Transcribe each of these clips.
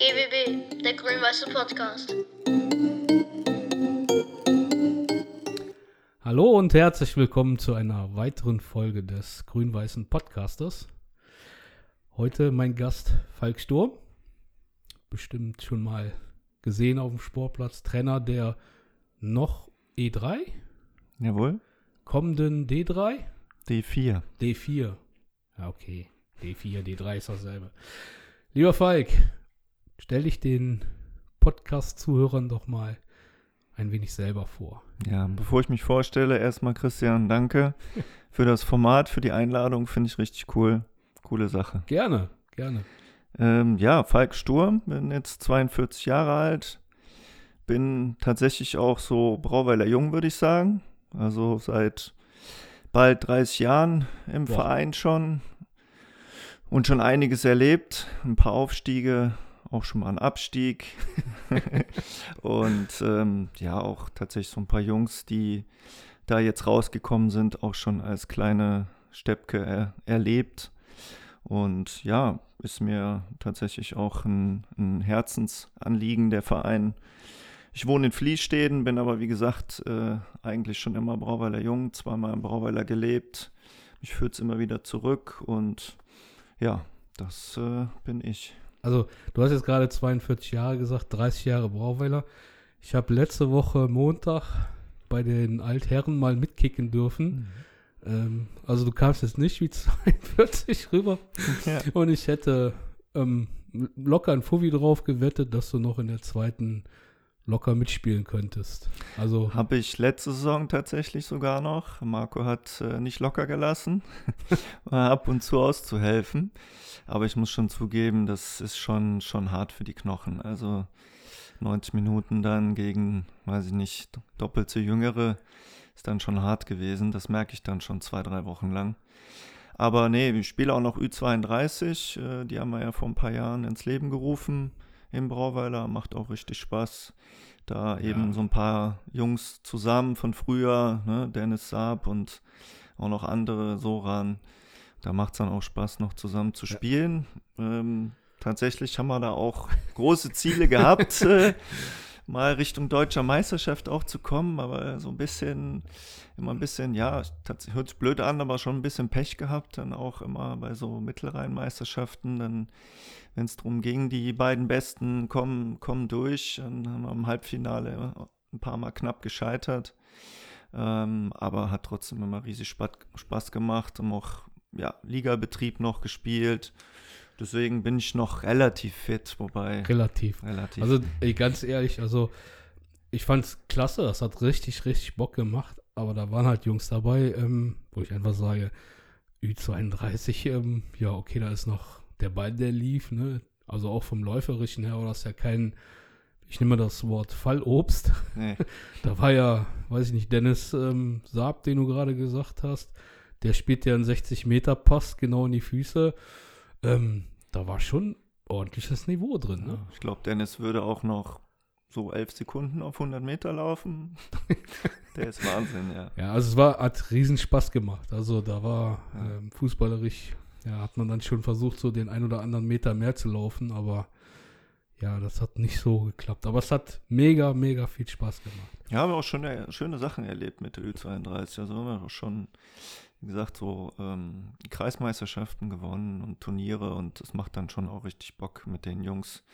GWB, der grün-weiße Podcast. Hallo und herzlich willkommen zu einer weiteren Folge des grün-weißen Podcasters. Heute mein Gast Falk Sturm. Bestimmt schon mal gesehen auf dem Sportplatz. Trainer der noch E3, Jawohl. kommenden D3, D4. D4. Ja, okay. D4, D3 ist dasselbe. Lieber Falk, stell dich den Podcast-Zuhörern doch mal ein wenig selber vor. Ja, bevor ich mich vorstelle, erstmal Christian, danke für das Format, für die Einladung. Finde ich richtig cool. Coole Sache. Gerne, gerne. Ähm, ja, Falk Sturm, bin jetzt 42 Jahre alt. Bin tatsächlich auch so Brauweiler Jung, würde ich sagen. Also seit bald 30 Jahren im Boah. Verein schon. Und schon einiges erlebt. Ein paar Aufstiege, auch schon mal einen Abstieg. und ähm, ja, auch tatsächlich so ein paar Jungs, die da jetzt rausgekommen sind, auch schon als kleine Steppke er erlebt. Und ja, ist mir tatsächlich auch ein, ein Herzensanliegen, der Verein. Ich wohne in Fließsteden, bin aber wie gesagt äh, eigentlich schon immer Brauweiler Jung, zweimal in Brauweiler gelebt. Mich führt es immer wieder zurück und ja, das äh, bin ich. Also, du hast jetzt gerade 42 Jahre gesagt, 30 Jahre Brauweiler. Ich habe letzte Woche Montag bei den Altherren mal mitkicken dürfen. Ähm, also, du kamst jetzt nicht wie 42 rüber. Ja. Und ich hätte ähm, locker ein Fuffi drauf gewettet, dass du noch in der zweiten locker mitspielen könntest. Also, Habe ich letzte Saison tatsächlich sogar noch. Marco hat äh, nicht locker gelassen, ab und zu auszuhelfen. Aber ich muss schon zugeben, das ist schon, schon hart für die Knochen. Also 90 Minuten dann gegen, weiß ich nicht, doppelt so Jüngere ist dann schon hart gewesen. Das merke ich dann schon zwei, drei Wochen lang. Aber nee, ich spiele auch noch Ü32. Äh, die haben wir ja vor ein paar Jahren ins Leben gerufen im Brauweiler. Macht auch richtig Spaß. Da eben Ja. so ein paar Jungs zusammen von früher, ne? Dennis Saab und auch noch andere, Soran. Da macht es dann auch Spaß, noch zusammen zu Ja. spielen. Ähm, tatsächlich haben wir da auch große Ziele gehabt, mal Richtung deutscher Meisterschaft auch zu kommen, aber so ein bisschen, immer ein bisschen, ja, hört sich blöd an, aber schon ein bisschen Pech gehabt, dann auch immer bei so Mittelrhein-Meisterschaften, dann, wenn es darum ging, die beiden Besten kommen, kommen durch, dann haben wir im Halbfinale ein paar Mal knapp gescheitert, ähm, aber hat trotzdem immer riesig Spaß, Spaß gemacht, haben auch, ja, Ligabetrieb noch gespielt, deswegen bin ich noch relativ fit, wobei, relativ. relativ. Also, ey, ganz ehrlich, also, ich fand's klasse, das hat richtig, richtig Bock gemacht, aber da waren halt Jungs dabei, ähm, wo ich einfach sage, Ü32, ähm, ja, okay, da ist noch der Ball, der lief, ne? Also auch vom Läuferischen her, aber das ist ja kein, ich nehme das Wort Fallobst. nee. Da war ja, weiß ich nicht, Dennis ähm, Saab, den du gerade gesagt hast, der spielt ja einen 60-Meter-Pass genau in die Füße. Ähm, da war schon ordentliches Niveau drin, ne? Ich glaube, Dennis würde auch noch so elf Sekunden auf 100 Meter laufen. Der ist Wahnsinn, ja. Ja, also es war, hat riesen Spaß gemacht. Also da war ähm, fußballerisch, ja, hat man dann schon versucht, so den ein oder anderen Meter mehr zu laufen, aber ja, das hat nicht so geklappt. Aber es hat mega, mega viel Spaß gemacht. Ja, haben wir auch schon äh, schöne Sachen erlebt mit der Ü32. Also haben wir auch schon, wie gesagt, so ähm, Kreismeisterschaften gewonnen und Turniere und es macht dann schon auch richtig Bock mit den Jungs,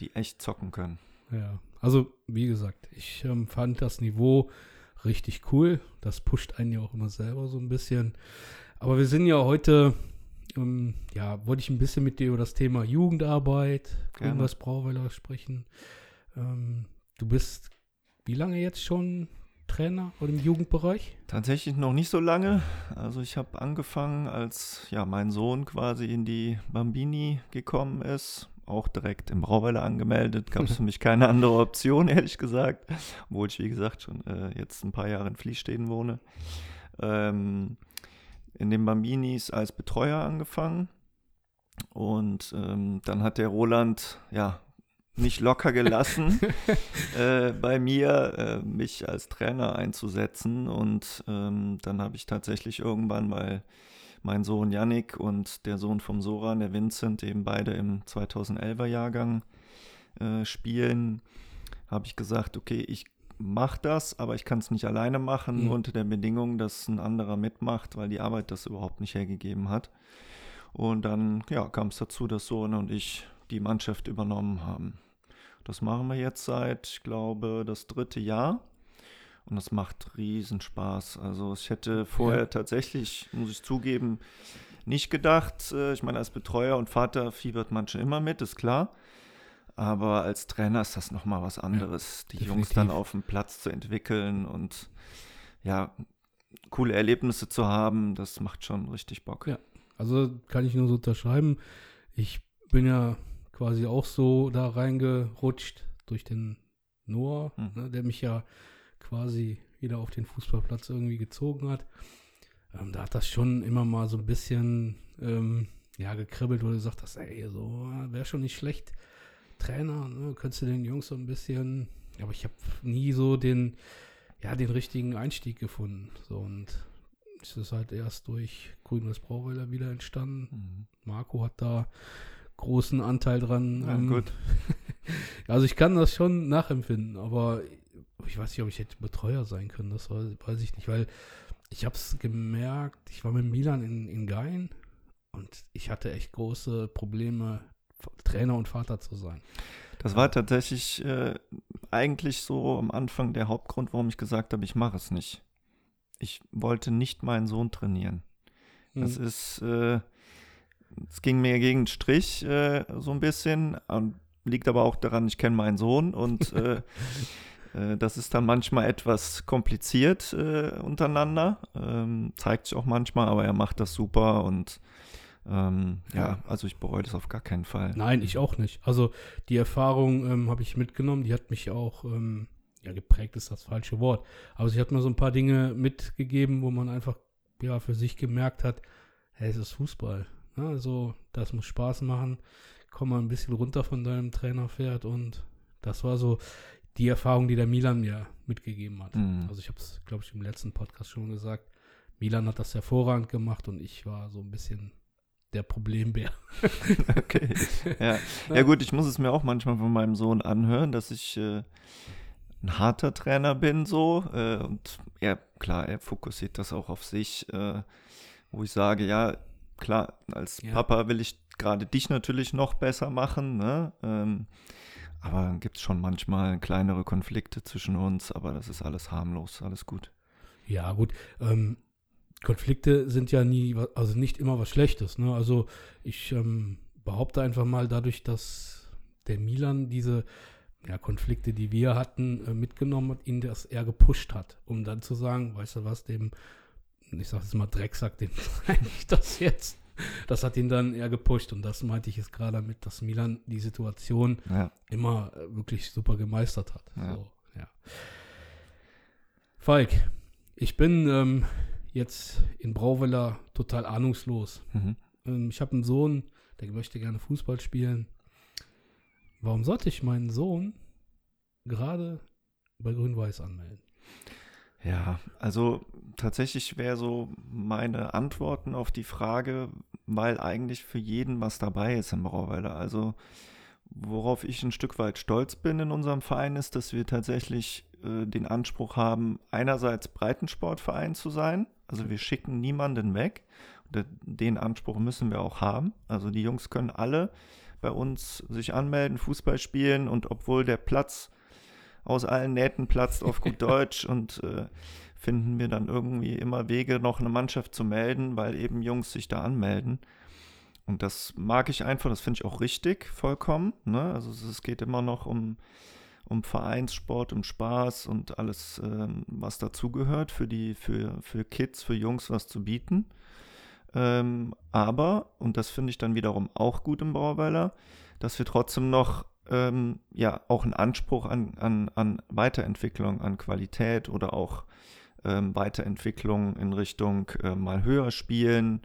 die echt zocken können. Ja, also wie gesagt, ich ähm, fand das Niveau richtig cool. Das pusht einen ja auch immer selber so ein bisschen. Aber wir sind ja heute, ähm, ja, wollte ich ein bisschen mit dir über das Thema Jugendarbeit, irgendwas Brauweiler sprechen. Ähm, du bist wie lange jetzt schon Trainer oder im Jugendbereich? Tatsächlich noch nicht so lange. Also ich habe angefangen, als ja mein Sohn quasi in die Bambini gekommen ist. Auch direkt im Brauweiler angemeldet. Gab es für mich keine andere Option, ehrlich gesagt. Obwohl ich, wie gesagt, schon äh, jetzt ein paar Jahre in Fließsteden wohne. Ähm, in den Bambinis als Betreuer angefangen. Und ähm, dann hat der Roland, ja, nicht locker gelassen, äh, bei mir äh, mich als Trainer einzusetzen. Und ähm, dann habe ich tatsächlich irgendwann, weil mein Sohn Yannick und der Sohn vom Soran, der Vincent, eben beide im 2011er Jahrgang äh, spielen, habe ich gesagt, okay, ich mache das, aber ich kann es nicht alleine machen Mhm. unter der Bedingung, dass ein anderer mitmacht, weil die Arbeit das überhaupt nicht hergegeben hat. Und dann ja, kam es dazu, dass Sohn und ich die Mannschaft übernommen haben. Das machen wir jetzt seit, ich glaube, das dritte Jahr. Und das macht riesen Spaß. Also ich hätte vorher Ja. tatsächlich, muss ich zugeben, nicht gedacht. Äh, Ich meine, als Betreuer und Vater fiebert man schon immer mit, ist klar. Aber als Trainer ist das nochmal was anderes, die Jungs dann auf dem Platz zu entwickeln und ja, coole Erlebnisse zu haben, das macht schon richtig Bock. Ja. Also kann ich nur so unterschreiben. Ich bin ja quasi auch so da reingerutscht durch den Noah, Hm. ne, der mich ja quasi wieder auf den Fußballplatz irgendwie gezogen hat. Ähm, da hat das schon immer mal so ein bisschen ähm, ja, gekribbelt, wo du gesagt hast, ey, so wäre schon nicht schlecht. Trainer, ne, könntest du den Jungs so ein bisschen, aber ich habe nie so den, ja, den richtigen Einstieg gefunden. So und es ist halt erst durch Grün-Weiß Brauweiler wieder entstanden. Mhm. Marco hat da großen Anteil dran. Ja, ähm, gut. Also ich kann das schon nachempfinden, aber ich weiß nicht, ob ich hätte Betreuer sein können, das weiß, ich nicht, weil ich habe es gemerkt, ich war mit Milan in, in Gein und ich hatte echt große Probleme, Trainer und Vater zu sein. Das war tatsächlich äh, eigentlich so am Anfang der Hauptgrund, warum ich gesagt habe, ich mache es nicht. Ich wollte nicht meinen Sohn trainieren. Das Mhm. ist, äh, es ging mir gegen den Strich äh, so ein bisschen. Und liegt aber auch daran, ich kenne meinen Sohn und äh, äh, das ist dann manchmal etwas kompliziert äh, untereinander. Ähm, zeigt sich auch manchmal, aber er macht das super und ähm, ja, Ja. also ich bereue das auf gar keinen Fall. Nein, ich auch nicht. Also die Erfahrung ähm, habe ich mitgenommen, die hat mich auch, ähm, ja, geprägt ist das falsche Wort. Aber sie hat mir so ein paar Dinge mitgegeben, wo man einfach, ja, für sich gemerkt hat, hey, es ist Fußball. Also, das muss Spaß machen. Komm mal ein bisschen runter von deinem Trainerpferd und das war so die Erfahrung, die der Milan mir mitgegeben hat. Mhm. Also ich habe es, glaube ich, im letzten Podcast schon gesagt. Milan hat das hervorragend gemacht und ich war so ein bisschen der Problembär. Okay. Ja. ja gut, ich muss es mir auch manchmal von meinem Sohn anhören, dass ich äh, ein harter Trainer bin so. Äh, und er, klar, er fokussiert das auch auf sich, äh, wo ich sage, ja, klar, als Ja. Papa will ich gerade dich natürlich noch besser machen, ne? Ähm, aber dann gibt es schon manchmal kleinere Konflikte zwischen uns, aber das ist alles harmlos, alles gut. Ja, gut. Ähm, Konflikte sind ja nie, also nicht immer was Schlechtes. Ne? Also ich ähm, behaupte einfach mal, dadurch, dass der Milan diese ja, Konflikte, die wir hatten, äh, mitgenommen hat, ihn das eher gepusht hat, um dann zu sagen, weißt du was, dem, ich sag jetzt mal Drecksack, dem zeige ich das jetzt. Das hat ihn dann eher gepusht und das meinte ich jetzt gerade damit, dass Milan die Situation Ja, immer äh, wirklich super gemeistert hat. Ja. So, ja. Falk, ich bin ähm, jetzt in Brauweiler total ahnungslos. mhm. Ähm, ich habe einen Sohn, der möchte gerne Fußball spielen. Warum sollte ich meinen Sohn gerade bei Grün-Weiß anmelden? Ja, also tatsächlich wäre so meine Antworten auf die Frage, weil eigentlich für jeden was dabei ist im Brauweiler. Also worauf ich ein Stück weit stolz bin in unserem Verein ist, dass wir tatsächlich äh, den Anspruch haben, einerseits Breitensportverein zu sein. Also wir schicken niemanden weg. De- Den Anspruch müssen wir auch haben. Also die Jungs können alle bei uns sich anmelden, Fußball spielen und obwohl der Platz aus allen Nähten platzt auf gut Deutsch und äh, finden wir dann irgendwie immer Wege, noch eine Mannschaft zu melden, weil eben Jungs sich da anmelden. Und das mag ich einfach, das finde ich auch richtig, vollkommen. Ne? Also es, geht immer noch um, um Vereinssport, um Spaß und alles, ähm, was dazugehört, für die, für, für Kids, für Jungs was zu bieten. Ähm, aber, und das finde ich dann wiederum auch gut im Brauweiler, dass wir trotzdem noch ähm, ja auch einen Anspruch an, an, an Weiterentwicklung, an Qualität oder auch ähm, Weiterentwicklung in Richtung äh, mal höher spielen.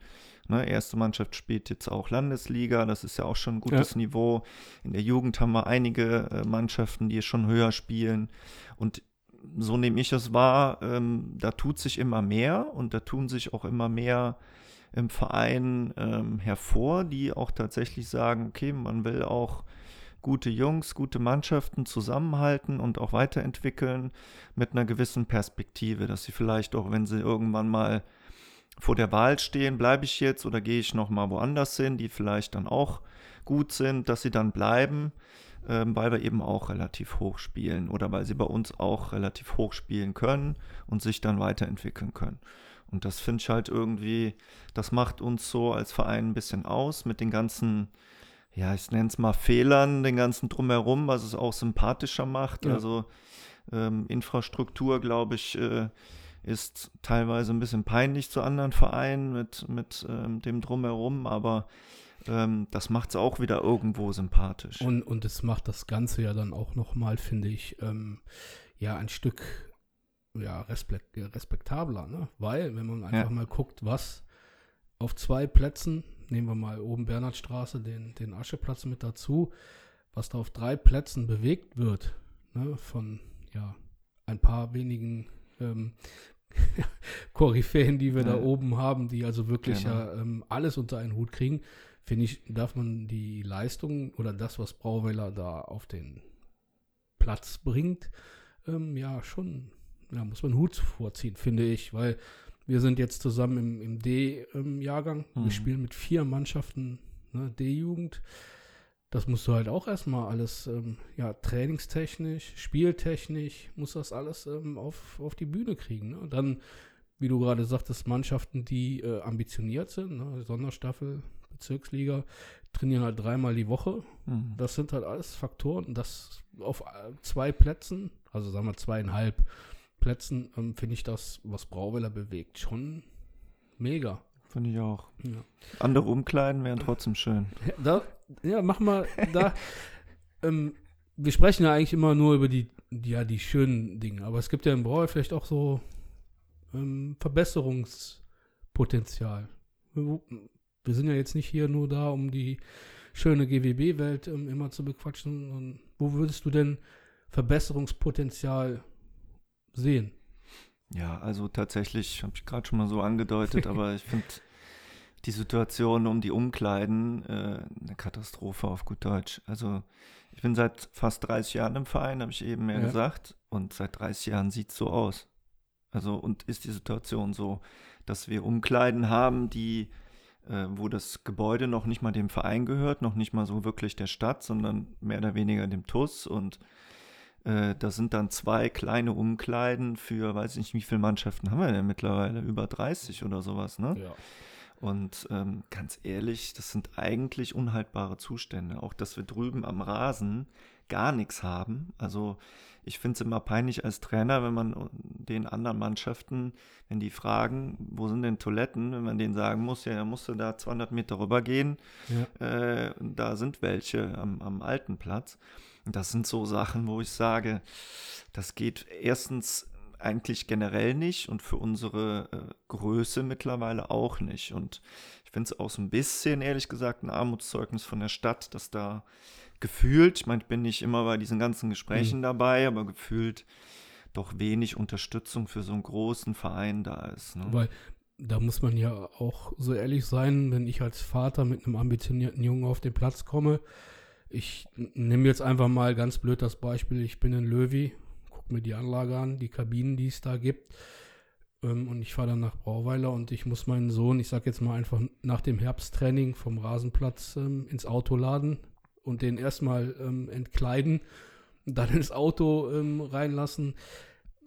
Ne, erste Mannschaft spielt jetzt auch Landesliga, das ist ja auch schon ein gutes Niveau. In der Jugend haben wir einige äh, Mannschaften, die schon höher spielen. Und so nehme ich es wahr, ähm, da tut sich immer mehr und da tun sich auch immer mehr im Verein ähm, hervor, die auch tatsächlich sagen, okay, man will auch gute Jungs, gute Mannschaften zusammenhalten und auch weiterentwickeln mit einer gewissen Perspektive, dass sie vielleicht auch, wenn sie irgendwann mal vor der Wahl stehen, bleibe ich jetzt oder gehe ich noch mal woanders hin, die vielleicht dann auch gut sind, dass sie dann bleiben, ähm, weil wir eben auch relativ hoch spielen oder weil sie bei uns auch relativ hoch spielen können und sich dann weiterentwickeln können. Und das finde ich halt irgendwie, das macht uns so als Verein ein bisschen aus mit den ganzen, ja, ich nenne es mal Fehlern, den ganzen Drumherum, was es auch sympathischer macht. Ja. Also ähm, Infrastruktur, glaube ich, äh, ist teilweise ein bisschen peinlich zu anderen Vereinen mit, mit ähm, dem Drumherum, aber ähm, das macht es auch wieder irgendwo sympathisch. Und, und es macht das Ganze ja dann auch nochmal, finde ich, ähm, ja, ein Stück ja, respekt, respektabler, ne? Weil, wenn man einfach ja. mal guckt, was auf zwei Plätzen, nehmen wir mal oben Bernhardstraße, den, den Ascheplatz mit dazu, was da auf drei Plätzen bewegt wird, ne? von ja, ein paar wenigen ähm, Koryphäen, die wir ja. da oben haben, die also wirklich genau. ja, ähm, alles unter einen Hut kriegen, finde ich, darf man die Leistung oder das, was Brauweiler da auf den Platz bringt, ähm, ja, schon, ja, muss man Hut vorziehen, finde ich, weil wir sind jetzt zusammen im, im D-Jahrgang. Mhm. Wir spielen mit vier Mannschaften ne, D-Jugend. Das musst du halt auch erstmal alles, ähm, ja, trainingstechnisch, spieltechnisch, muss das alles ähm, auf, auf die Bühne kriegen. Ne? Dann, wie du gerade sagtest, Mannschaften, die äh, ambitioniert sind, ne? Sonderstaffel, Bezirksliga, trainieren halt dreimal die Woche. Mhm. Das sind halt alles Faktoren. Das auf äh, zwei Plätzen, also sagen wir zweieinhalb Plätzen, ähm, finde ich das, was Brauweiler bewegt, schon mega. Finde ich auch. Ja. Andere Umkleiden wären trotzdem schön. Ja, da, ja mach mal da. ähm, wir sprechen ja eigentlich immer nur über die, ja, die schönen Dinge, aber es gibt ja im Brauer vielleicht auch so ähm, Verbesserungspotenzial. Wir sind ja jetzt nicht hier nur da, um die schöne GWB-Welt ähm, immer zu bequatschen. wo würdest du denn Verbesserungspotenzial sehen? Ja, also tatsächlich, habe ich gerade schon mal so angedeutet, aber ich finde die Situation um die Umkleiden äh, eine Katastrophe auf gut Deutsch. Also ich bin seit fast 30 Jahren im Verein, habe ich eben mehr ja. gesagt, und seit 30 Jahren sieht es so aus. Also und ist die Situation so, dass wir Umkleiden haben, die äh, wo das Gebäude noch nicht mal dem Verein gehört, noch nicht mal so wirklich der Stadt, sondern mehr oder weniger dem TUS und äh, da sind dann zwei kleine Umkleiden für, weiß ich nicht, wie viele Mannschaften haben wir denn mittlerweile? Über 30 oder sowas, ne? Ja. Und ähm, ganz ehrlich, das sind eigentlich unhaltbare Zustände. Auch, dass wir drüben am Rasen gar nichts haben. Also ich finde es immer peinlich als Trainer, wenn man den anderen Mannschaften, wenn die fragen, wo sind denn Toiletten, wenn man denen sagen muss, ja, dann musst du da 200 Meter rüber gehen. Ja. Äh, da sind welche am, am alten Platz. Das sind so Sachen, wo ich sage, das geht erstens eigentlich generell nicht und für unsere äh, Größe mittlerweile auch nicht. Und ich finde es auch so ein bisschen, ehrlich gesagt, ein Armutszeugnis von der Stadt, dass da gefühlt, ich meine, ich bin nicht immer bei diesen ganzen Gesprächen mhm. dabei, aber gefühlt doch wenig Unterstützung für so einen großen Verein da ist. Ne? Weil da muss man ja auch so ehrlich sein, wenn ich als Vater mit einem ambitionierten Jungen auf den Platz komme, ich nehme jetzt einfach mal ganz blöd das Beispiel, ich bin in Löwy, gucke mir die Anlage an, die Kabinen, die es da gibt. Ähm, und ich fahre dann nach Brauweiler und ich muss meinen Sohn, ich sage jetzt mal einfach nach dem Herbsttraining vom Rasenplatz ähm, ins Auto laden und den erstmal ähm, entkleiden dann ins Auto ähm, reinlassen.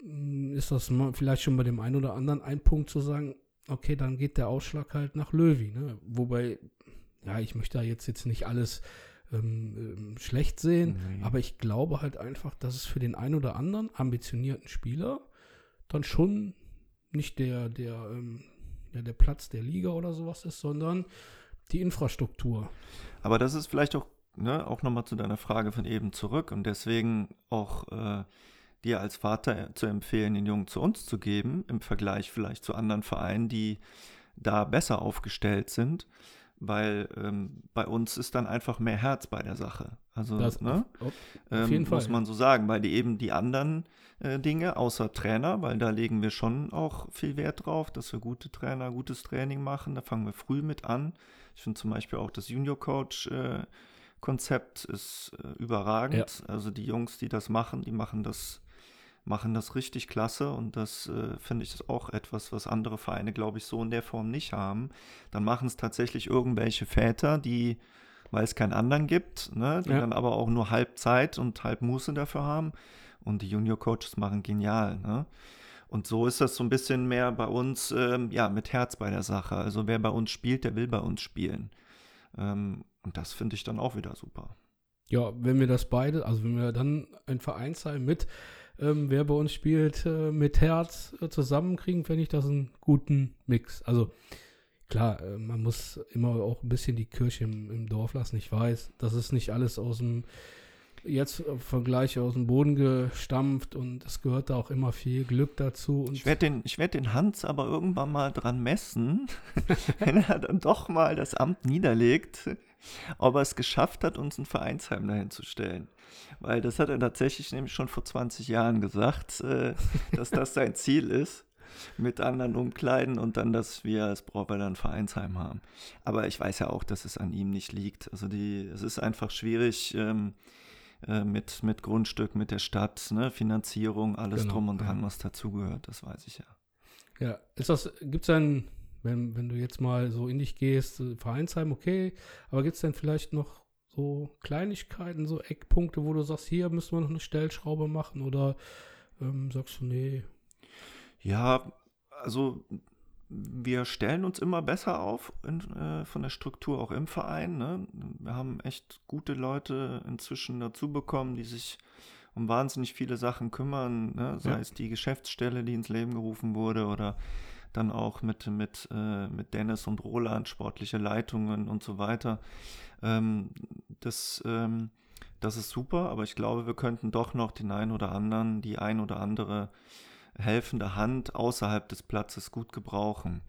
Mm, ist das vielleicht schon bei dem einen oder anderen ein Punkt zu sagen, okay, dann geht der Ausschlag halt nach Löwy. Ne? Wobei, ja, ich möchte da jetzt, jetzt nicht alles ähm, ähm, schlecht sehen. Nee. Aber ich glaube halt einfach, dass es für den einen oder anderen ambitionierten Spieler dann schon nicht der, der, ähm, ja, der Platz der Liga oder sowas ist, sondern die Infrastruktur. Aber das ist vielleicht auch, ne, auch nochmal zu deiner Frage von eben zurück und deswegen auch äh, dir als Vater zu empfehlen, den Jungen zu uns zu geben, im Vergleich vielleicht zu anderen Vereinen, die da besser aufgestellt sind weil ähm, bei uns ist dann einfach mehr Herz bei der Sache. Also, das, ne? auf, auf ähm, jeden Fall, muss man so sagen, weil die eben die anderen äh, Dinge, außer Trainer, weil da legen wir schon auch viel Wert drauf, dass wir gute Trainer, gutes Training machen. Da fangen wir früh mit an. Ich finde zum Beispiel auch das Junior Coach äh, Konzept ist äh, überragend. Also die Jungs, die das machen, die machen das, machen das richtig klasse und das äh, finde ich ist auch etwas, was andere Vereine, glaube ich, so in der Form nicht haben. Dann machen es tatsächlich irgendwelche Väter, die, weil es keinen anderen gibt, ne, die Ja. dann aber auch nur halb Zeit und halb Muße dafür haben. Und die Junior-Coaches machen genial. Ne? Und so ist das so ein bisschen mehr bei uns, ähm, ja, mit Herz bei der Sache. Also wer bei uns spielt, der will bei uns spielen. Ähm, und das finde ich dann auch wieder super. Ja, wenn wir das beide, also wenn wir dann ein Vereinsheim mit, ähm, wer bei uns spielt, äh, mit Herz äh, zusammenkriegen, fände ich das einen guten Mix. Also klar, äh, man muss immer auch ein bisschen die Kirche im, im Dorf lassen. Ich weiß, das ist nicht alles aus dem, jetzt im Vergleich aus dem Boden gestampft und es gehört da auch immer viel Glück dazu. Und Ich werde den, werd den Hans aber irgendwann mal dran messen, wenn er dann doch mal das Amt niederlegt, ob er es geschafft hat, uns ein Vereinsheim dahin zu stellen. Weil das hat er tatsächlich nämlich schon vor 20 Jahren gesagt, äh, dass das sein Ziel ist, mit anderen umkleiden und dann, dass wir als Brauweiler ein Vereinsheim haben. Aber ich weiß ja auch, dass es an ihm nicht liegt. Also die, es ist einfach schwierig, ähm, äh, mit, mit Grundstück, mit der Stadt, ne, Finanzierung, alles Genau, drum und dran, ja. was dazugehört, das weiß ich ja. Ja, ist das, gibt es denn, wenn, wenn du jetzt mal so in dich gehst, Vereinsheim, okay, aber gibt es denn vielleicht noch so Kleinigkeiten, so Eckpunkte, wo du sagst, hier müssen wir noch eine Stellschraube machen oder ähm, sagst du, nee, Ja, also wir stellen uns immer besser auf in, äh, von der Struktur auch im Verein. Ne? Wir haben echt gute Leute inzwischen dazu bekommen, die sich um wahnsinnig viele Sachen kümmern, ne? sei Ja. es die Geschäftsstelle, die ins Leben gerufen wurde oder dann auch mit, mit, äh, mit Dennis und Roland, sportliche Leitungen und so weiter. Ähm, das, ähm, das ist super, aber ich glaube, wir könnten doch noch den einen oder anderen, die ein oder andere helfende Hand außerhalb des Platzes gut gebrauchen.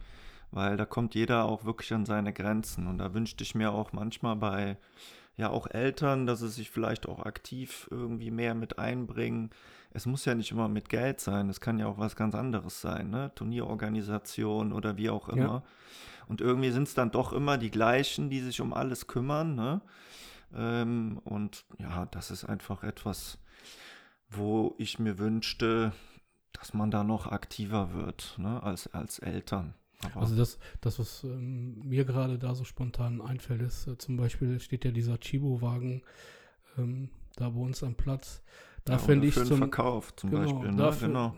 Weil da kommt jeder auch wirklich an seine Grenzen. Und da wünschte ich mir auch manchmal bei ja auch Eltern, dass sie sich vielleicht auch aktiv irgendwie mehr mit einbringen. Es muss ja nicht immer mit Geld sein, es kann ja auch was ganz anderes sein, ne? Turnierorganisation oder wie auch Ja. immer. Und irgendwie sind es dann doch immer die gleichen, die sich um alles kümmern, ne? Ähm, und ja, das ist einfach etwas, wo ich mir wünschte, dass man da noch aktiver wird, ne, als, als Eltern. Aber Also das, das was ähm, mir gerade da so spontan einfällt, ist äh, zum Beispiel steht ja dieser Chibo-Wagen ähm, da bei uns am Platz. Da ja, oder ich für zum Verkauf zum genau, Beispiel. Ne? dafür- genau.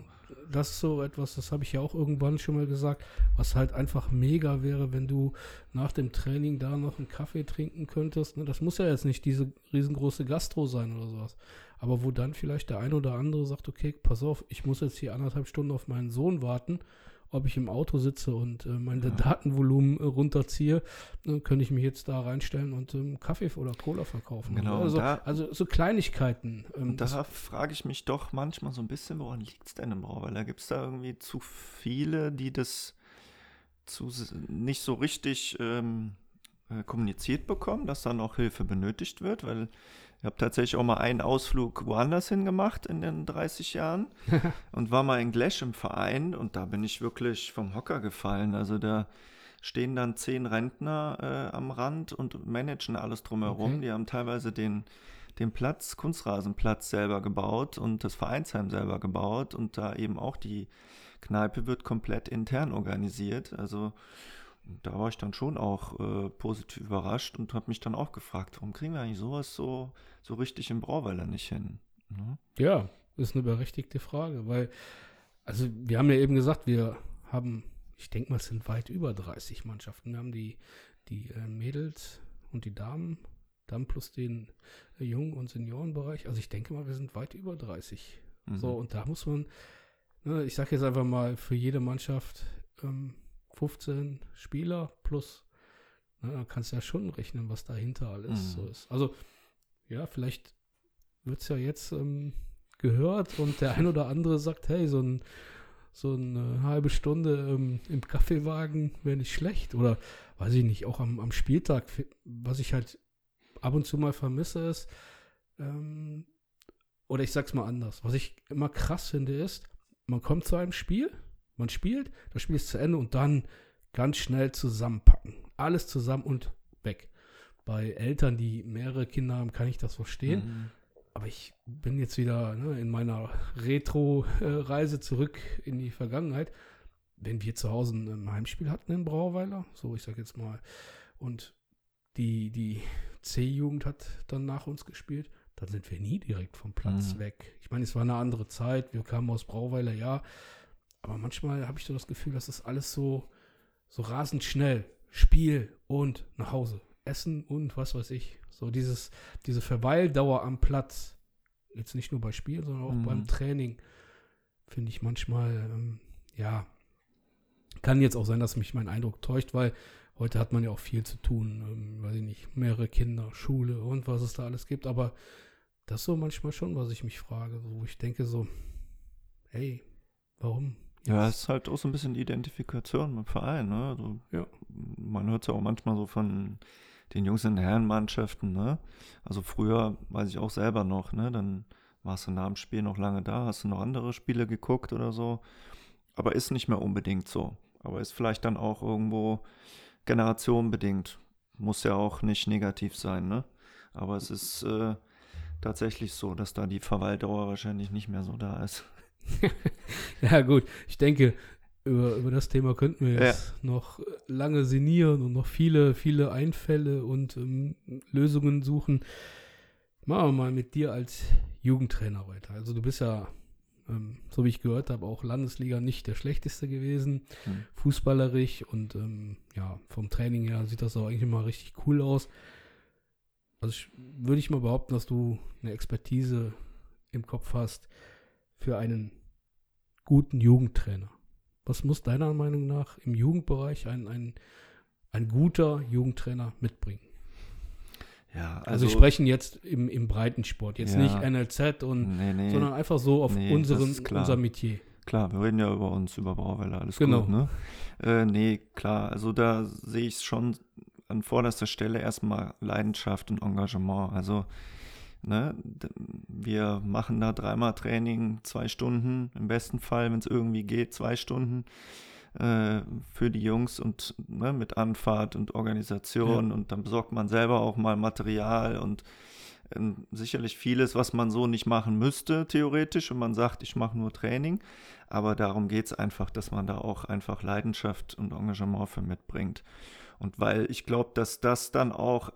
das ist so etwas, das habe ich ja auch irgendwann schon mal gesagt, was halt einfach mega wäre, wenn du nach dem Training da noch einen Kaffee trinken könntest. Ne? Das muss ja jetzt nicht diese riesengroße Gastro sein oder sowas. Aber wo dann vielleicht der ein oder andere sagt, okay, pass auf, ich muss jetzt hier anderthalb Stunden auf meinen Sohn warten. Ob ich im Auto sitze und äh, mein Ja. Datenvolumen äh, runterziehe, dann könnte ich mich jetzt da reinstellen und ähm, Kaffee oder Cola verkaufen. Genau, und Also, da- also so Kleinigkeiten. Ähm, da frage ich mich doch manchmal so ein bisschen, woran liegt es denn im Brauweiler? Gibt es da irgendwie zu viele, die das zu, nicht so richtig ähm, äh, kommuniziert bekommen, dass da noch Hilfe benötigt wird? Weil ich habe tatsächlich auch mal einen Ausflug woanders hin gemacht in den 30 Jahren und war mal in Glesch im Verein und da bin ich wirklich vom Hocker gefallen. Also da stehen dann zehn Rentner äh, am Rand und managen alles drumherum. Okay. Die haben teilweise den, den Platz, Kunstrasenplatz selber gebaut und das Vereinsheim selber gebaut und da eben auch die Kneipe wird komplett intern organisiert. Also da war ich dann schon auch äh, positiv überrascht und habe mich dann auch gefragt, warum kriegen wir eigentlich sowas so, so richtig im Brauweiler nicht hin? Ne? Ja, ist eine berechtigte Frage, weil, also wir haben ja eben gesagt, wir haben, ich denke mal, es sind weit über 30 Mannschaften. Wir haben die, die äh, Mädels und die Damen, dann plus den äh, Jungen- und Seniorenbereich. Also ich denke mal, wir sind weit über 30. Mhm. So, und da muss man, ne, ich sage jetzt einfach mal, für jede Mannschaft ähm, 15 Spieler plus, ne, dann kannst du ja schon rechnen, was dahinter alles Mhm. so ist. Also, ja, vielleicht wird es ja jetzt ähm, gehört und der ein oder andere sagt, hey, so, ein, so eine halbe Stunde ähm, im Kaffeewagen wäre nicht schlecht. Oder weiß ich nicht, auch am, am Spieltag, was ich halt ab und zu mal vermisse, ist, ähm, oder ich sag's mal anders, was ich immer krass finde, ist, man kommt zu einem Spiel, man spielt, das Spiel ist zu Ende und dann ganz schnell zusammenpacken. Alles zusammen und weg. bei Eltern, die mehrere Kinder haben, kann ich das verstehen. Mhm. Aber ich bin jetzt wieder ne, in meiner Retro-Reise zurück in die Vergangenheit. Wenn wir zu Hause ein Heimspiel hatten in Brauweiler, so ich sag jetzt mal, und die, die C-Jugend hat dann nach uns gespielt, dann sind wir nie direkt vom Platz Mhm. weg. Ich meine, es war eine andere Zeit, wir kamen aus Brauweiler, ja, aber manchmal habe ich so das Gefühl, dass das alles so, so rasend schnell, Spiel und nach Hause, Essen und was weiß ich. So dieses, diese Verweildauer am Platz, jetzt nicht nur bei Spielen, sondern auch Mhm. beim Training, finde ich manchmal, ähm, ja, kann jetzt auch sein, dass mich mein Eindruck täuscht, weil heute hat man ja auch viel zu tun, ähm, weiß ich nicht, mehrere Kinder, Schule und was es da alles gibt, aber das ist so manchmal schon, was ich mich frage, wo ich denke so, hey, warum? Ja, es ist halt auch so ein bisschen die Identifikation mit dem Verein, ne? Also, Ja. Man hört es ja auch manchmal so von den Jungs in den Herrenmannschaften, ne? Also früher weiß ich auch selber noch, ne? Dann warst du nach dem Spiel noch lange da, hast du noch andere Spiele geguckt oder so. Aber ist nicht mehr unbedingt so. Aber ist vielleicht dann auch irgendwo generationenbedingt. Muss ja auch nicht negativ sein, ne? Aber es ist äh, tatsächlich so, dass da die Verweildauer wahrscheinlich nicht mehr so da ist. Ja, gut. Ich denke, über, über das Thema könnten wir Ja. jetzt noch lange sinnieren und noch viele, viele Einfälle und ähm, Lösungen suchen. Machen wir mal mit dir als Jugendtrainer weiter. Also du bist ja, ähm, so wie ich gehört habe, auch Landesliga nicht der schlechteste gewesen, Hm. fußballerisch und ähm, ja, vom Training her sieht das auch eigentlich immer richtig cool aus. Also ich, würde ich mal behaupten, dass du eine Expertise im Kopf hast für einen guten Jugendtrainer. Was muss deiner Meinung nach im Jugendbereich ein, ein, ein guter Jugendtrainer mitbringen? Ja, Also, also, wir sprechen jetzt im, im Breitensport, jetzt Ja. nicht NLZ und nee, nee. sondern einfach so auf Nee, unseren, unser Metier. Klar, wir reden ja über uns, über Brauweiler, alles Genau. gut, ne? Äh, nee, klar, also da sehe ich es schon an vorderster Stelle erstmal Leidenschaft und Engagement. Also, ne, wir machen da dreimal Training, zwei Stunden, im besten Fall, wenn es irgendwie geht, zwei Stunden äh, für die Jungs und ne, mit Anfahrt und Organisation und dann besorgt man selber auch mal Material und ähm, sicherlich vieles, was man so nicht machen müsste, theoretisch, wenn man sagt, ich mache nur Training. Aber darum geht es einfach, dass man da auch einfach Leidenschaft und Engagement für mitbringt. Und weil ich glaube, dass das dann auch,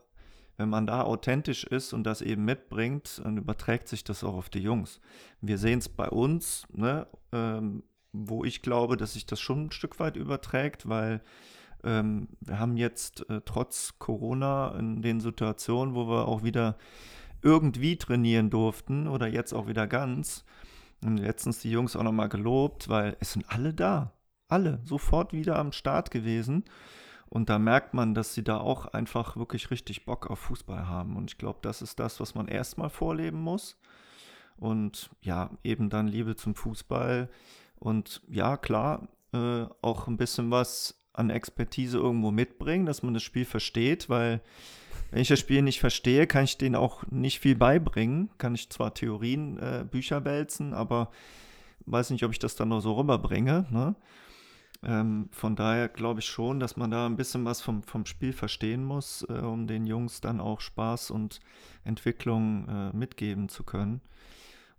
wenn man da authentisch ist und das eben mitbringt, dann überträgt sich das auch auf die Jungs. Wir sehen es bei uns, ne, ähm, wo ich glaube, dass sich das schon ein Stück weit überträgt, weil ähm, wir haben jetzt äh, trotz Corona in den Situationen, wo wir auch wieder irgendwie trainieren durften oder jetzt auch wieder ganz, und letztens die Jungs auch nochmal gelobt, weil es sind alle da. Alle sofort wieder am Start gewesen. Und da merkt man, dass sie da auch einfach wirklich richtig Bock auf Fußball haben. Und ich glaube, das ist das, was man erstmal vorleben muss. Und ja, eben dann Liebe zum Fußball. Und ja, klar, äh, auch ein bisschen was an Expertise irgendwo mitbringen, dass man das Spiel versteht, weil wenn ich das Spiel nicht verstehe, kann ich denen auch nicht viel beibringen. Kann ich zwar Theorien, äh, Bücher wälzen, aber weiß nicht, ob ich das dann noch so rüberbringe. Ne? Ähm, von daher glaube ich schon, dass man da ein bisschen was vom, vom Spiel verstehen muss, äh, um den Jungs dann auch Spaß und Entwicklung äh, mitgeben zu können.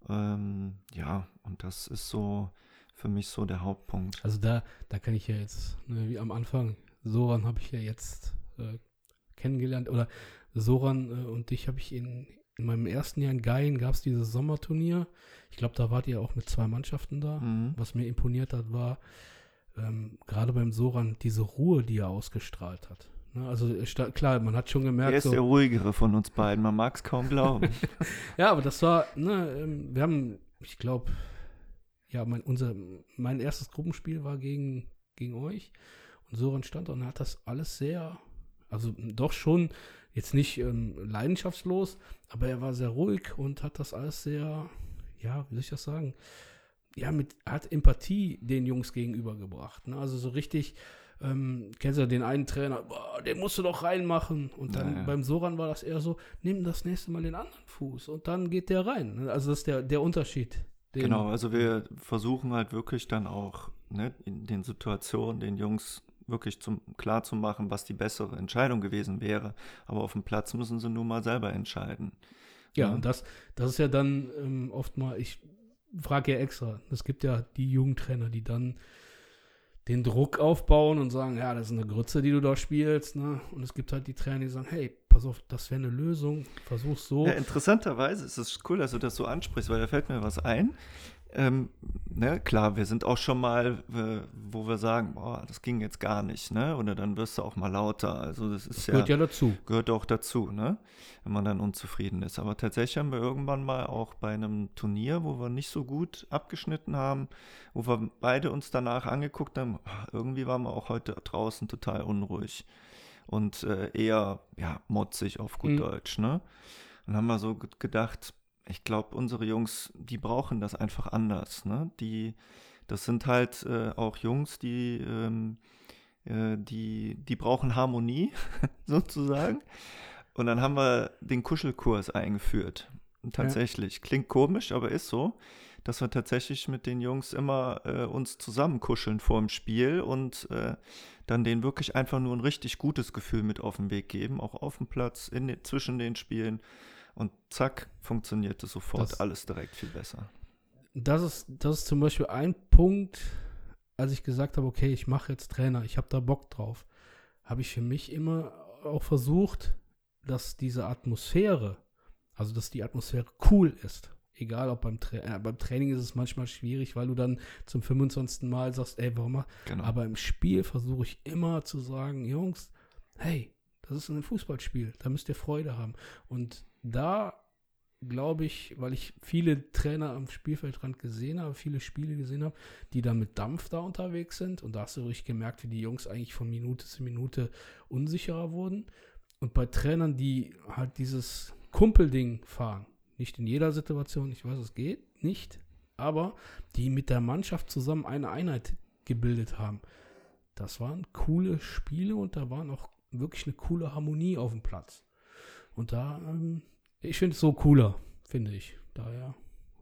Ähm, ja, und das ist so für mich so der Hauptpunkt. Also da, da kann ich ja jetzt, ne, wie am Anfang, Soran habe ich ja jetzt äh, kennengelernt. Oder Soran äh, und dich habe ich in, in meinem ersten Jahr in Geien gab es dieses Sommerturnier. Ich glaube, da wart ihr auch mit zwei Mannschaften da. Mhm. Was mir imponiert hat, war ähm, gerade beim Soran diese Ruhe, die er ausgestrahlt hat. Ne, also klar, man hat schon Er gemerkt, ist so, der ruhigere von uns beiden, man mag es kaum glauben. Ja, aber das war, ne, ähm, wir haben, ich glaube, ja, mein, unser, mein erstes Gruppenspiel war gegen, gegen euch und Soran stand und hat das alles sehr, also doch schon, jetzt nicht ähm, leidenschaftslos, aber er war sehr ruhig und hat das alles sehr, ja, wie soll ich das sagen, ja, mit, hat Empathie den Jungs gegenübergebracht. Ne? Also so richtig, ähm, kennst du den einen Trainer, boah, den musst du doch reinmachen. Und dann Ja, ja. beim Soran war das eher so, nimm das nächste Mal den anderen Fuß und dann geht der rein. ne? Also das ist der, der Unterschied. Genau, also wir versuchen halt wirklich dann auch ne, in den Situationen den Jungs wirklich zum, klar zu machen, was die bessere Entscheidung gewesen wäre. Aber auf dem Platz müssen sie nun mal selber entscheiden. Ja, und das, das ist ja dann ähm, oft mal, ich frage ja extra, es gibt ja die Jugendtrainer, die dann den Druck aufbauen und sagen, ja, das ist eine Grütze, die du da spielst, ne? Und es gibt halt die Trainer, die sagen, hey, pass auf, das wäre eine Lösung, versuch's so. Ja, interessanterweise ist es cool, dass du das so ansprichst, weil da fällt mir was ein. Ähm, ne, klar, wir sind auch schon mal, äh, wo wir sagen, boah, das ging jetzt gar nicht, ne? Oder dann wirst du auch mal lauter. Also das ist das gehört ja, ja dazu. Gehört auch dazu, ne? Wenn man dann unzufrieden ist. Aber tatsächlich haben wir irgendwann mal auch bei einem Turnier, wo wir nicht so gut abgeschnitten haben, wo wir beide uns danach angeguckt haben, ah, irgendwie waren wir auch heute draußen total unruhig und äh, eher ja motzig auf gut mhm. Deutsch, ne? Und haben wir so gedacht, ich glaube, unsere Jungs, die brauchen das einfach anders. Ne? Die, das sind halt äh, auch Jungs, die, ähm, äh, die, die brauchen Harmonie, sozusagen. Und dann haben wir den Kuschelkurs eingeführt. tatsächlich. Ja. Klingt komisch, aber ist so, dass wir tatsächlich mit den Jungs immer äh, uns zusammenkuscheln vor dem Spiel und äh, dann denen wirklich einfach nur ein richtig gutes Gefühl mit auf den Weg geben, auch auf dem Platz, in, zwischen den Spielen und zack, funktionierte sofort das, alles direkt viel besser. Das ist, das ist zum Beispiel ein Punkt, als ich gesagt habe, okay, ich mache jetzt Trainer, ich habe da Bock drauf, habe ich für mich immer auch versucht, dass diese Atmosphäre, also dass die Atmosphäre cool ist. Egal, ob beim, Tra äh, beim Training ist es manchmal schwierig, weil du dann zum 25. Mal sagst, ey, warum mal? Genau. Aber im Spiel versuche ich immer zu sagen, Jungs, hey, das ist ein Fußballspiel, da müsst ihr Freude haben. Und da glaube ich, weil ich viele Trainer am Spielfeldrand gesehen habe, viele Spiele gesehen habe, die da mit Dampf da unterwegs sind. Und da hast du richtig gemerkt, wie die Jungs eigentlich von Minute zu Minute unsicherer wurden. Und bei Trainern, die halt dieses Kumpelding fahren, nicht in jeder Situation, ich weiß, es geht nicht, aber die mit der Mannschaft zusammen eine Einheit gebildet haben. Das waren coole Spiele und da war auch wirklich eine coole Harmonie auf dem Platz. Und da ähm, ich finde es so cooler, finde ich. Daher.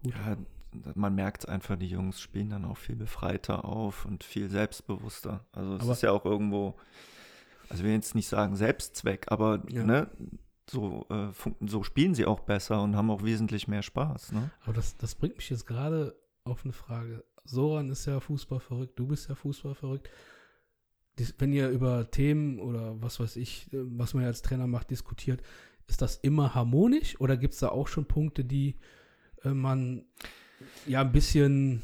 Gut. Ja, man merkt einfach, die Jungs spielen dann auch viel befreiter auf und viel selbstbewusster. Also es aber ist ja auch irgendwo, also will jetzt nicht sagen Selbstzweck, aber ja. ne, so, äh, so spielen sie auch besser und haben auch wesentlich mehr Spaß. Ne? Aber das, das bringt mich jetzt gerade auf eine Frage. Soran ist ja Fußball verrückt, du bist ja Fußball verrückt. Wenn ihr über Themen oder was weiß ich, äh, was man ja als Trainer macht, diskutiert, ist das immer harmonisch oder gibt es da auch schon Punkte, die äh, man ja ein bisschen.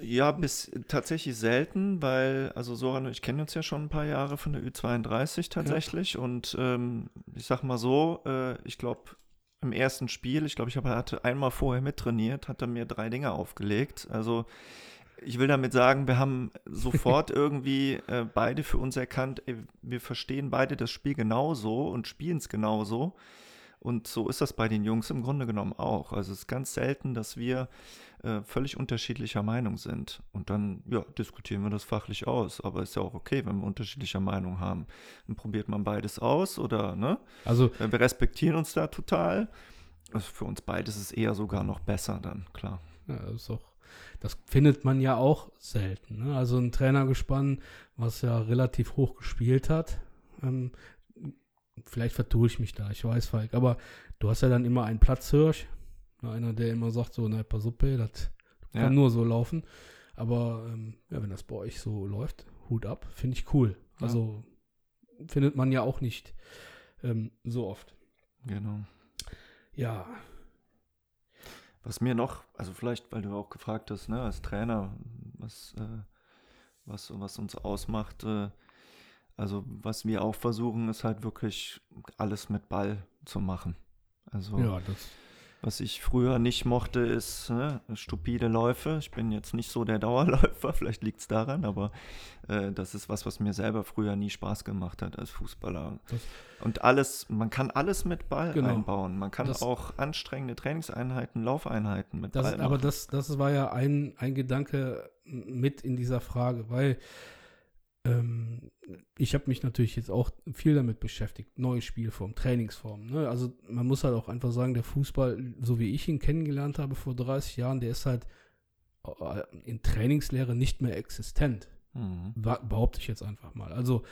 Ja, bis tatsächlich selten, weil, also Soran und ich kennen uns ja schon ein paar Jahre von der Ü32 tatsächlich. Ja. Und ähm, ich sag mal so, äh, ich glaube, im ersten Spiel, ich glaube, ich hab, hatte einmal vorher mittrainiert, hat er mir drei Dinge aufgelegt. Also ich will damit sagen, wir haben sofort irgendwie äh, beide für uns erkannt, ey, wir verstehen beide das Spiel genauso und spielen es genauso. Und so ist das bei den Jungs im Grunde genommen auch. Also es ist ganz selten, dass wir äh, völlig unterschiedlicher Meinung sind. Und dann, ja, diskutieren wir das fachlich aus. Aber ist ja auch okay, wenn wir unterschiedlicher Meinung haben. Dann probiert man beides aus oder, ne? Also. Äh, wir respektieren uns da total. Also für uns beides ist es eher sogar noch besser dann, klar. Ja, das ist auch das findet man ja auch selten. Ne? Also ein Trainergespann, was ja relativ hoch gespielt hat, ähm, vielleicht vertue ich mich da, ich weiß, Falk, aber du hast ja dann immer einen Platzhirsch, ne? einer, der immer sagt, so, na, pass auf, das kann ja. nur so laufen. Aber ähm, ja, wenn das bei euch so läuft, Hut ab, finde ich cool. Ja. Also findet man ja auch nicht ähm, so oft. Genau. Ja, was mir noch, also vielleicht, weil du auch gefragt hast, ne, als Trainer, was, äh, was, was uns ausmacht, äh, also was wir auch versuchen, ist halt wirklich alles mit Ball zu machen. Also ja, das was ich früher nicht mochte, ist ne, stupide Läufe. Ich bin jetzt nicht so der Dauerläufer, vielleicht liegt es daran, aber äh, das ist was, was mir selber früher nie Spaß gemacht hat als Fußballer. Das und alles, man kann alles mit Ball genau. einbauen. Man kann das, auch anstrengende Trainingseinheiten, Laufeinheiten mit das, Ball machen. Aber das, das war ja ein, ein Gedanke mit in dieser Frage, weil ähm, ich habe mich natürlich jetzt auch viel damit beschäftigt. Neue Spielform, Trainingsform. Ne? Also man muss halt auch einfach sagen, der Fußball, so wie ich ihn kennengelernt habe vor 30 Jahren, der ist halt äh, in Trainingslehre nicht mehr existent. Mhm. Behaupte ich jetzt einfach mal. Also,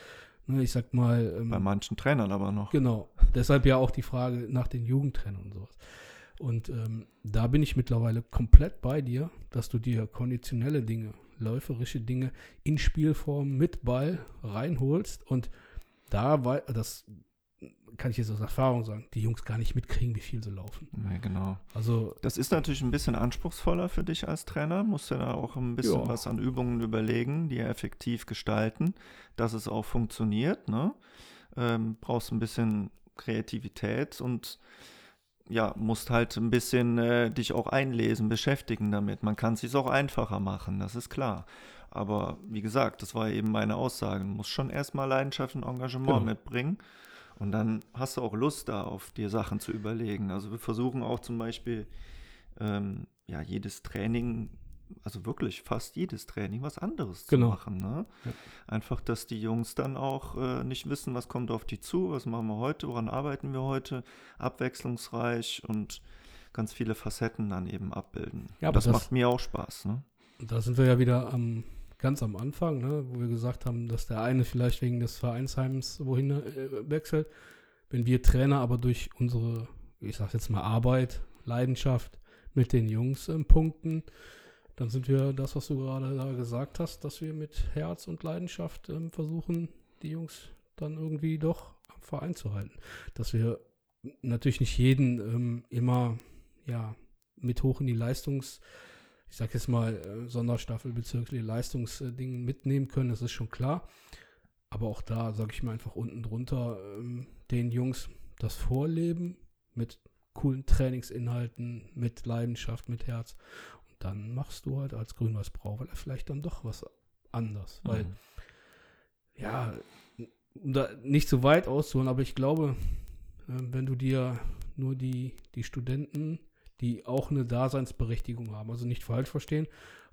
ne, ich sag mal. Ähm, Bei manchen Trainern aber noch. Genau. Deshalb ja auch die Frage nach den Jugendtrainern und sowas. Und ähm, da bin ich mittlerweile komplett bei dir, dass du dir konditionelle Dinge, läuferische Dinge in Spielform mit Ball reinholst und da war das kann ich jetzt aus Erfahrung sagen, die Jungs gar nicht mitkriegen, wie viel sie laufen. Ja, genau. Also das ist natürlich ein bisschen anspruchsvoller für dich als Trainer. Musst du da auch ein bisschen ja. was an Übungen überlegen, die effektiv gestalten, dass es auch funktioniert. Ne? Ähm, brauchst ein bisschen Kreativität und ja, musst halt ein bisschen äh, dich auch einlesen, beschäftigen damit. Man kann es sich auch einfacher machen, das ist klar. Aber wie gesagt, das war eben meine Aussage. Du musst schon erstmal Leidenschaft und Engagement genau. mitbringen. Und dann hast du auch Lust darauf, dir Sachen zu überlegen. Also wir versuchen auch zum Beispiel, ähm, ja, jedes Training, also wirklich fast jedes Training, was anderes genau. zu machen. Ne? Ja. Einfach, dass die Jungs dann auch äh, nicht wissen, was kommt auf die zu, was machen wir heute, woran arbeiten wir heute, abwechslungsreich und ganz viele Facetten dann eben abbilden. Ja, das, das macht mir auch Spaß. Ne? Da sind wir ja wieder am ganz am Anfang, ne, wo wir gesagt haben, dass der eine vielleicht wegen des Vereinsheims wohin äh, wechselt. Wenn wir Trainer aber durch unsere, ich sag jetzt mal, Arbeit, Leidenschaft mit den Jungs ähm, punkten, dann sind wir das, was du gerade da gesagt hast, dass wir mit Herz und Leidenschaft ähm, versuchen, die Jungs dann irgendwie doch am Verein zu halten. Dass wir natürlich nicht jeden ähm, immer ja, mit hoch in die Leistungs- ich sag jetzt mal, äh, Sonderstaffel bezüglich Leistungsdingen mitnehmen können, das ist schon klar. Aber auch da, sage ich mal einfach unten drunter, ähm, den Jungs das Vorleben mit coolen Trainingsinhalten, mit Leidenschaft, mit Herz. Dann machst du halt als Grün-Weiß Brauweiler vielleicht dann doch was anders. Weil, Mhm. ja, um da nicht so weit auszuholen, aber ich glaube, äh, wenn du dir nur die, die Studenten die auch eine Daseinsberechtigung haben. Also nicht falsch verstehen,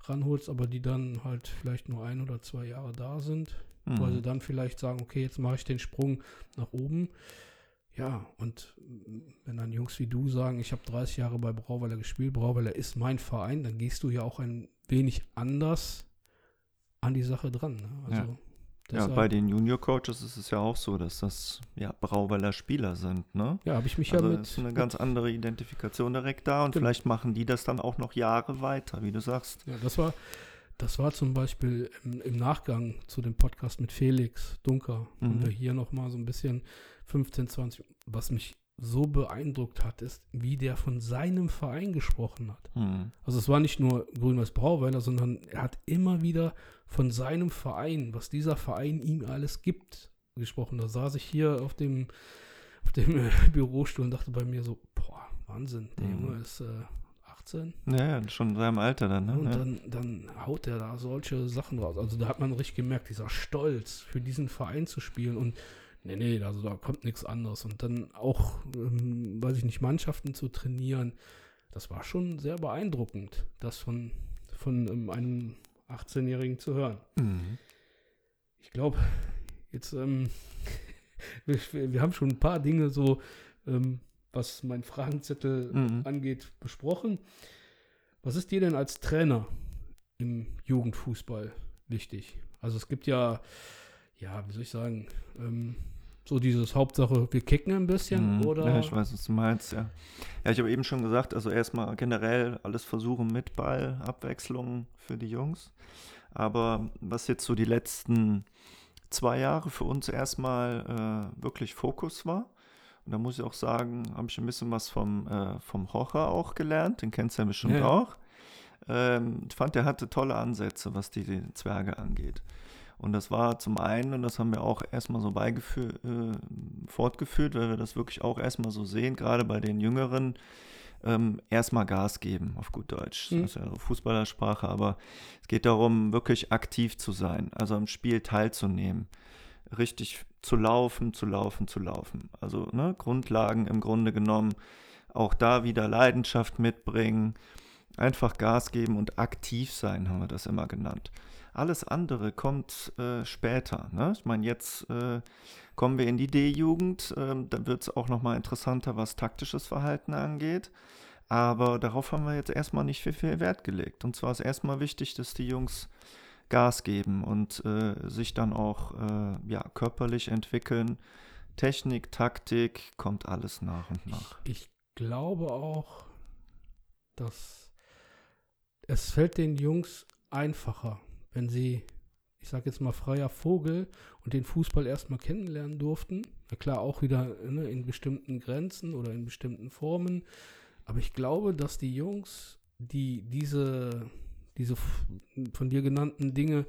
ranholst, aber die dann halt vielleicht nur ein oder zwei Jahre da sind, mhm. weil sie dann vielleicht sagen, okay, jetzt mache ich den Sprung nach oben. Ja, und wenn dann Jungs wie du sagen, ich habe 30 Jahre bei Brauweiler gespielt, Brauweiler ist mein Verein, dann gehst du ja auch ein wenig anders an die Sache dran. Ne? Also ja. Deshalb, ja, bei den Junior-Coaches ist es ja auch so, dass das ja Brauweiler Spieler sind, ne? Ja, habe ich mich also ja mit. ist eine ganz andere Identifikation direkt da und genau. vielleicht machen die das dann auch noch Jahre weiter, wie du sagst. Ja, das war, das war zum Beispiel im, im Nachgang zu dem Podcast mit Felix Dunker. Mhm. Und wir hier nochmal so ein bisschen 15, 20, was mich so beeindruckt hat, ist, wie der von seinem Verein gesprochen hat. Mhm. Also es war nicht nur Grün-Weiß Brauweiler, sondern er hat immer wieder von seinem Verein, was dieser Verein ihm alles gibt, gesprochen. Da saß ich hier auf dem, auf dem äh, Bürostuhl und dachte bei mir so, boah, Wahnsinn, der mhm. Junge ist äh, 18. Ja, schon in seinem Alter dann, ne? Und ja. dann, dann haut er da solche Sachen raus. Also da hat man richtig gemerkt, dieser Stolz, für diesen Verein zu spielen und nee, nee, also da kommt nichts anderes. Und dann auch, ähm, weiß ich nicht, Mannschaften zu trainieren, das war schon sehr beeindruckend, das von, von ähm, einem 18-Jährigen zu hören. Mhm. Ich glaube, jetzt, ähm, wir, wir, haben schon ein paar Dinge so, ähm, was mein Fragenzettel mhm. angeht, besprochen. Was ist dir denn als Trainer im Jugendfußball wichtig? Also es gibt ja, ja, wie soll ich sagen, ähm, so dieses Hauptsache, wir kicken ein bisschen, mhm. oder? Ja, ich weiß, was du meinst, ja. Ja, ich habe eben schon gesagt, also erstmal generell alles versuchen mit Ball, Abwechslung für die Jungs. Aber was jetzt so die letzten zwei Jahre für uns erstmal äh, wirklich Fokus war, und da muss ich auch sagen, habe ich ein bisschen was vom, äh, vom Hocher auch gelernt, den kennst du ja bestimmt ja. auch. Ähm, ich fand, der hatte tolle Ansätze, was die, die Zwerge angeht. Und das war zum einen, und das haben wir auch erstmal so beigeführt, äh, fortgeführt, weil wir das wirklich auch erstmal so sehen, gerade bei den Jüngeren, ähm, erstmal Gas geben, auf gut Deutsch. Mhm. Das ist ja Fußballersprache, aber es geht darum, wirklich aktiv zu sein, also am Spiel teilzunehmen, richtig zu laufen, zu laufen, zu laufen. Also ne, Grundlagen im Grunde genommen, auch da wieder Leidenschaft mitbringen, einfach Gas geben und aktiv sein, haben wir das immer genannt. Alles andere kommt äh, später. Ne? Ich meine, jetzt äh, kommen wir in die D-Jugend. Ähm, da wird es auch nochmal interessanter, was taktisches Verhalten angeht. Aber darauf haben wir jetzt erstmal nicht viel, viel Wert gelegt. Und zwar ist erstmal wichtig, dass die Jungs Gas geben und äh, sich dann auch äh, ja, körperlich entwickeln. Technik, Taktik, kommt alles nach und nach. Ich, ich glaube auch, dass es fällt den Jungs einfacher, wenn sie, ich sage jetzt mal freier Vogel und den Fußball erstmal kennenlernen durften. Na klar, auch wieder ne, in bestimmten Grenzen oder in bestimmten Formen. Aber ich glaube, dass die Jungs, die diese, diese von dir genannten Dinge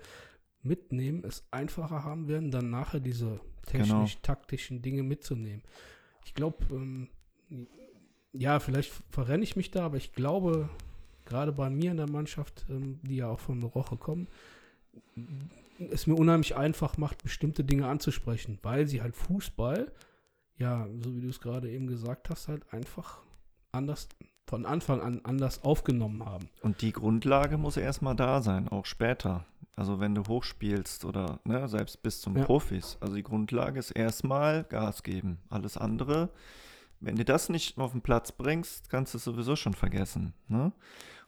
mitnehmen, es einfacher haben werden, dann nachher diese Genau. technisch-taktischen Dinge mitzunehmen. Ich glaube, ähm, ja, vielleicht verrenne ich mich da, aber ich glaube, gerade bei mir in der Mannschaft, ähm, die ja auch von Roche kommen, es mir unheimlich einfach macht, bestimmte Dinge anzusprechen, weil sie halt Fußball, ja, so wie du es gerade eben gesagt hast, halt einfach anders von Anfang an anders aufgenommen haben. Und die Grundlage muss erstmal da sein, auch später. Also wenn du hochspielst oder ne, selbst bis zum Ja. Profis. Also die Grundlage ist erstmal Gas geben. Alles andere, wenn du das nicht auf den Platz bringst, kannst du es sowieso schon vergessen. Ne?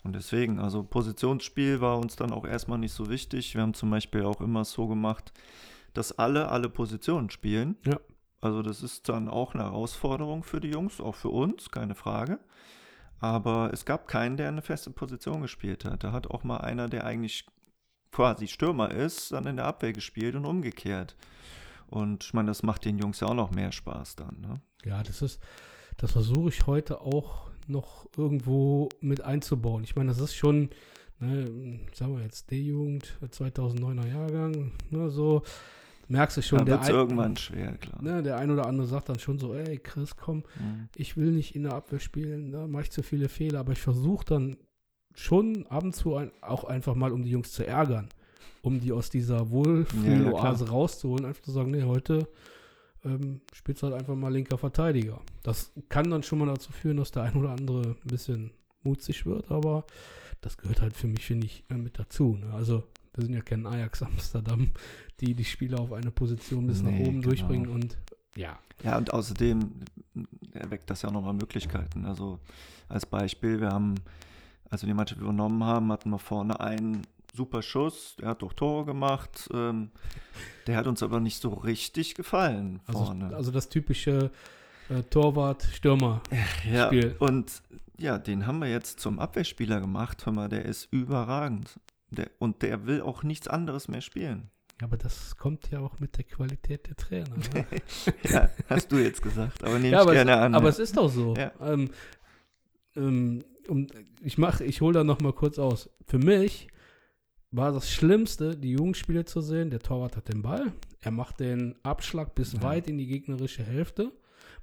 Und deswegen, also Positionsspiel war uns dann auch erstmal nicht so wichtig. Wir haben zum Beispiel auch immer so gemacht, dass alle alle Positionen spielen. Ja. Also das ist dann auch eine Herausforderung für die Jungs, auch für uns, keine Frage. Aber es gab keinen, der eine feste Position gespielt hat. Da hat auch mal einer, der eigentlich quasi Stürmer ist, dann in der Abwehr gespielt und umgekehrt. Und ich meine, das macht den Jungs ja auch noch mehr Spaß dann. Ne? Ja, das ist, das versuche ich heute auch noch irgendwo mit einzubauen. Ich meine, das ist schon, ne, sagen wir jetzt D-Jugend, 2009er Jahrgang, ne, so, merkst du schon, Da der wird es ein- irgendwann schwer, klar. Ne, der ein oder andere sagt dann schon so, ey Chris, komm, Mhm. ich will nicht in der Abwehr spielen, da mache ich zu viele Fehler, aber ich versuche dann schon ab und zu ein, auch einfach mal, um die Jungs zu ärgern, um die aus dieser Wohlfühloase rauszuholen, einfach zu sagen, nee, heute ähm, spielst halt einfach mal linker Verteidiger. Das kann dann schon mal dazu führen, dass der ein oder andere ein bisschen mutzig wird, aber das gehört halt für mich, finde ich, äh, mit dazu. Ne? Also wir sind ja kein Ajax Amsterdam, die die Spieler auf eine Position bis nach Nee, oben genau. durchbringen und ja, Ja, und außerdem erweckt das ja nochmal Möglichkeiten. Also als Beispiel, wir haben, als wir die Mannschaft übernommen haben, hatten wir vorne einen super Schuss, der hat doch Tore gemacht. Ähm, der hat uns aber nicht so richtig gefallen Also, vorne. also das typische äh, Torwart-Stürmer. ja, und ja, den haben wir jetzt zum Abwehrspieler gemacht. Hör mal, der ist überragend. Der, und der will auch nichts anderes mehr spielen. Aber das kommt ja auch mit der Qualität der Trainer. Ne? Ja, hast du jetzt gesagt, aber nehme ja, ich aber, gerne es, an. aber ja. es ist doch so. Ja. Ähm, ähm, ich mache, ich hole da noch mal kurz aus. Für mich war das Schlimmste, die Jugendspiele zu sehen. Der Torwart hat den Ball, er macht den Abschlag bis Ja. weit in die gegnerische Hälfte.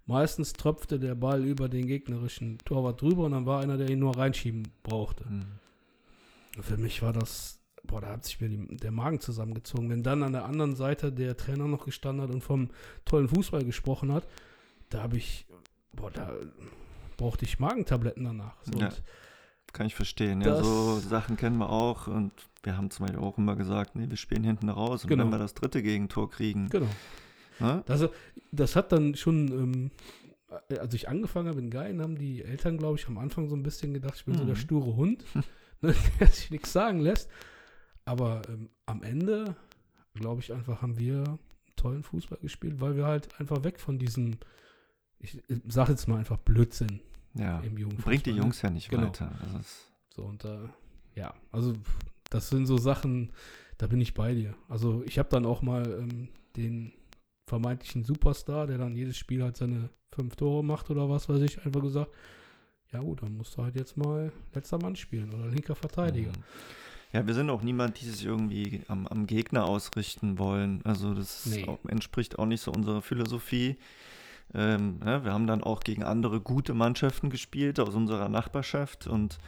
Meistens tröpfte der Ball über den gegnerischen Torwart drüber und dann war einer, der ihn nur reinschieben brauchte. Hm. Für mich war das, boah, da hat sich mir die, der Magen zusammengezogen. Wenn dann an der anderen Seite der Trainer noch gestanden hat und vom tollen Fußball gesprochen hat, da habe ich, boah, da brauchte ich Magentabletten danach. So, Ja. und Kann ich verstehen. Ja, so Sachen kennen wir auch. Und wir haben zum Beispiel auch immer gesagt, nee, wir spielen hinten raus. Und Genau. wenn wir das dritte Gegentor kriegen, Genau. ne? Also, das hat dann schon, ähm, als ich angefangen habe in Geien, haben die Eltern, glaube ich, am Anfang so ein bisschen gedacht, ich bin so Mhm. der sture Hund, ne, der sich nichts sagen lässt. Aber ähm, am Ende, glaube ich, einfach haben wir tollen Fußball gespielt, weil wir halt einfach weg von diesem, ich, ich sage jetzt mal einfach Blödsinn ja, im Jugendfußball. bringt die ne? Jungs ja nicht Genau. weiter. Das ist, So, und äh, ja, also das sind so Sachen, da bin ich bei dir. Also ich habe dann auch mal ähm, den vermeintlichen Superstar, der dann jedes Spiel halt seine fünf Tore macht oder was weiß ich, einfach gesagt, ja gut, dann musst du halt jetzt mal letzter Mann spielen oder linker Verteidiger. Mhm. Ja, wir sind auch niemand, die sich irgendwie am, am Gegner ausrichten wollen. Also das Nee. auch, entspricht auch nicht so unserer Philosophie. Ähm, ja, wir haben dann auch gegen andere gute Mannschaften gespielt aus unserer Nachbarschaft und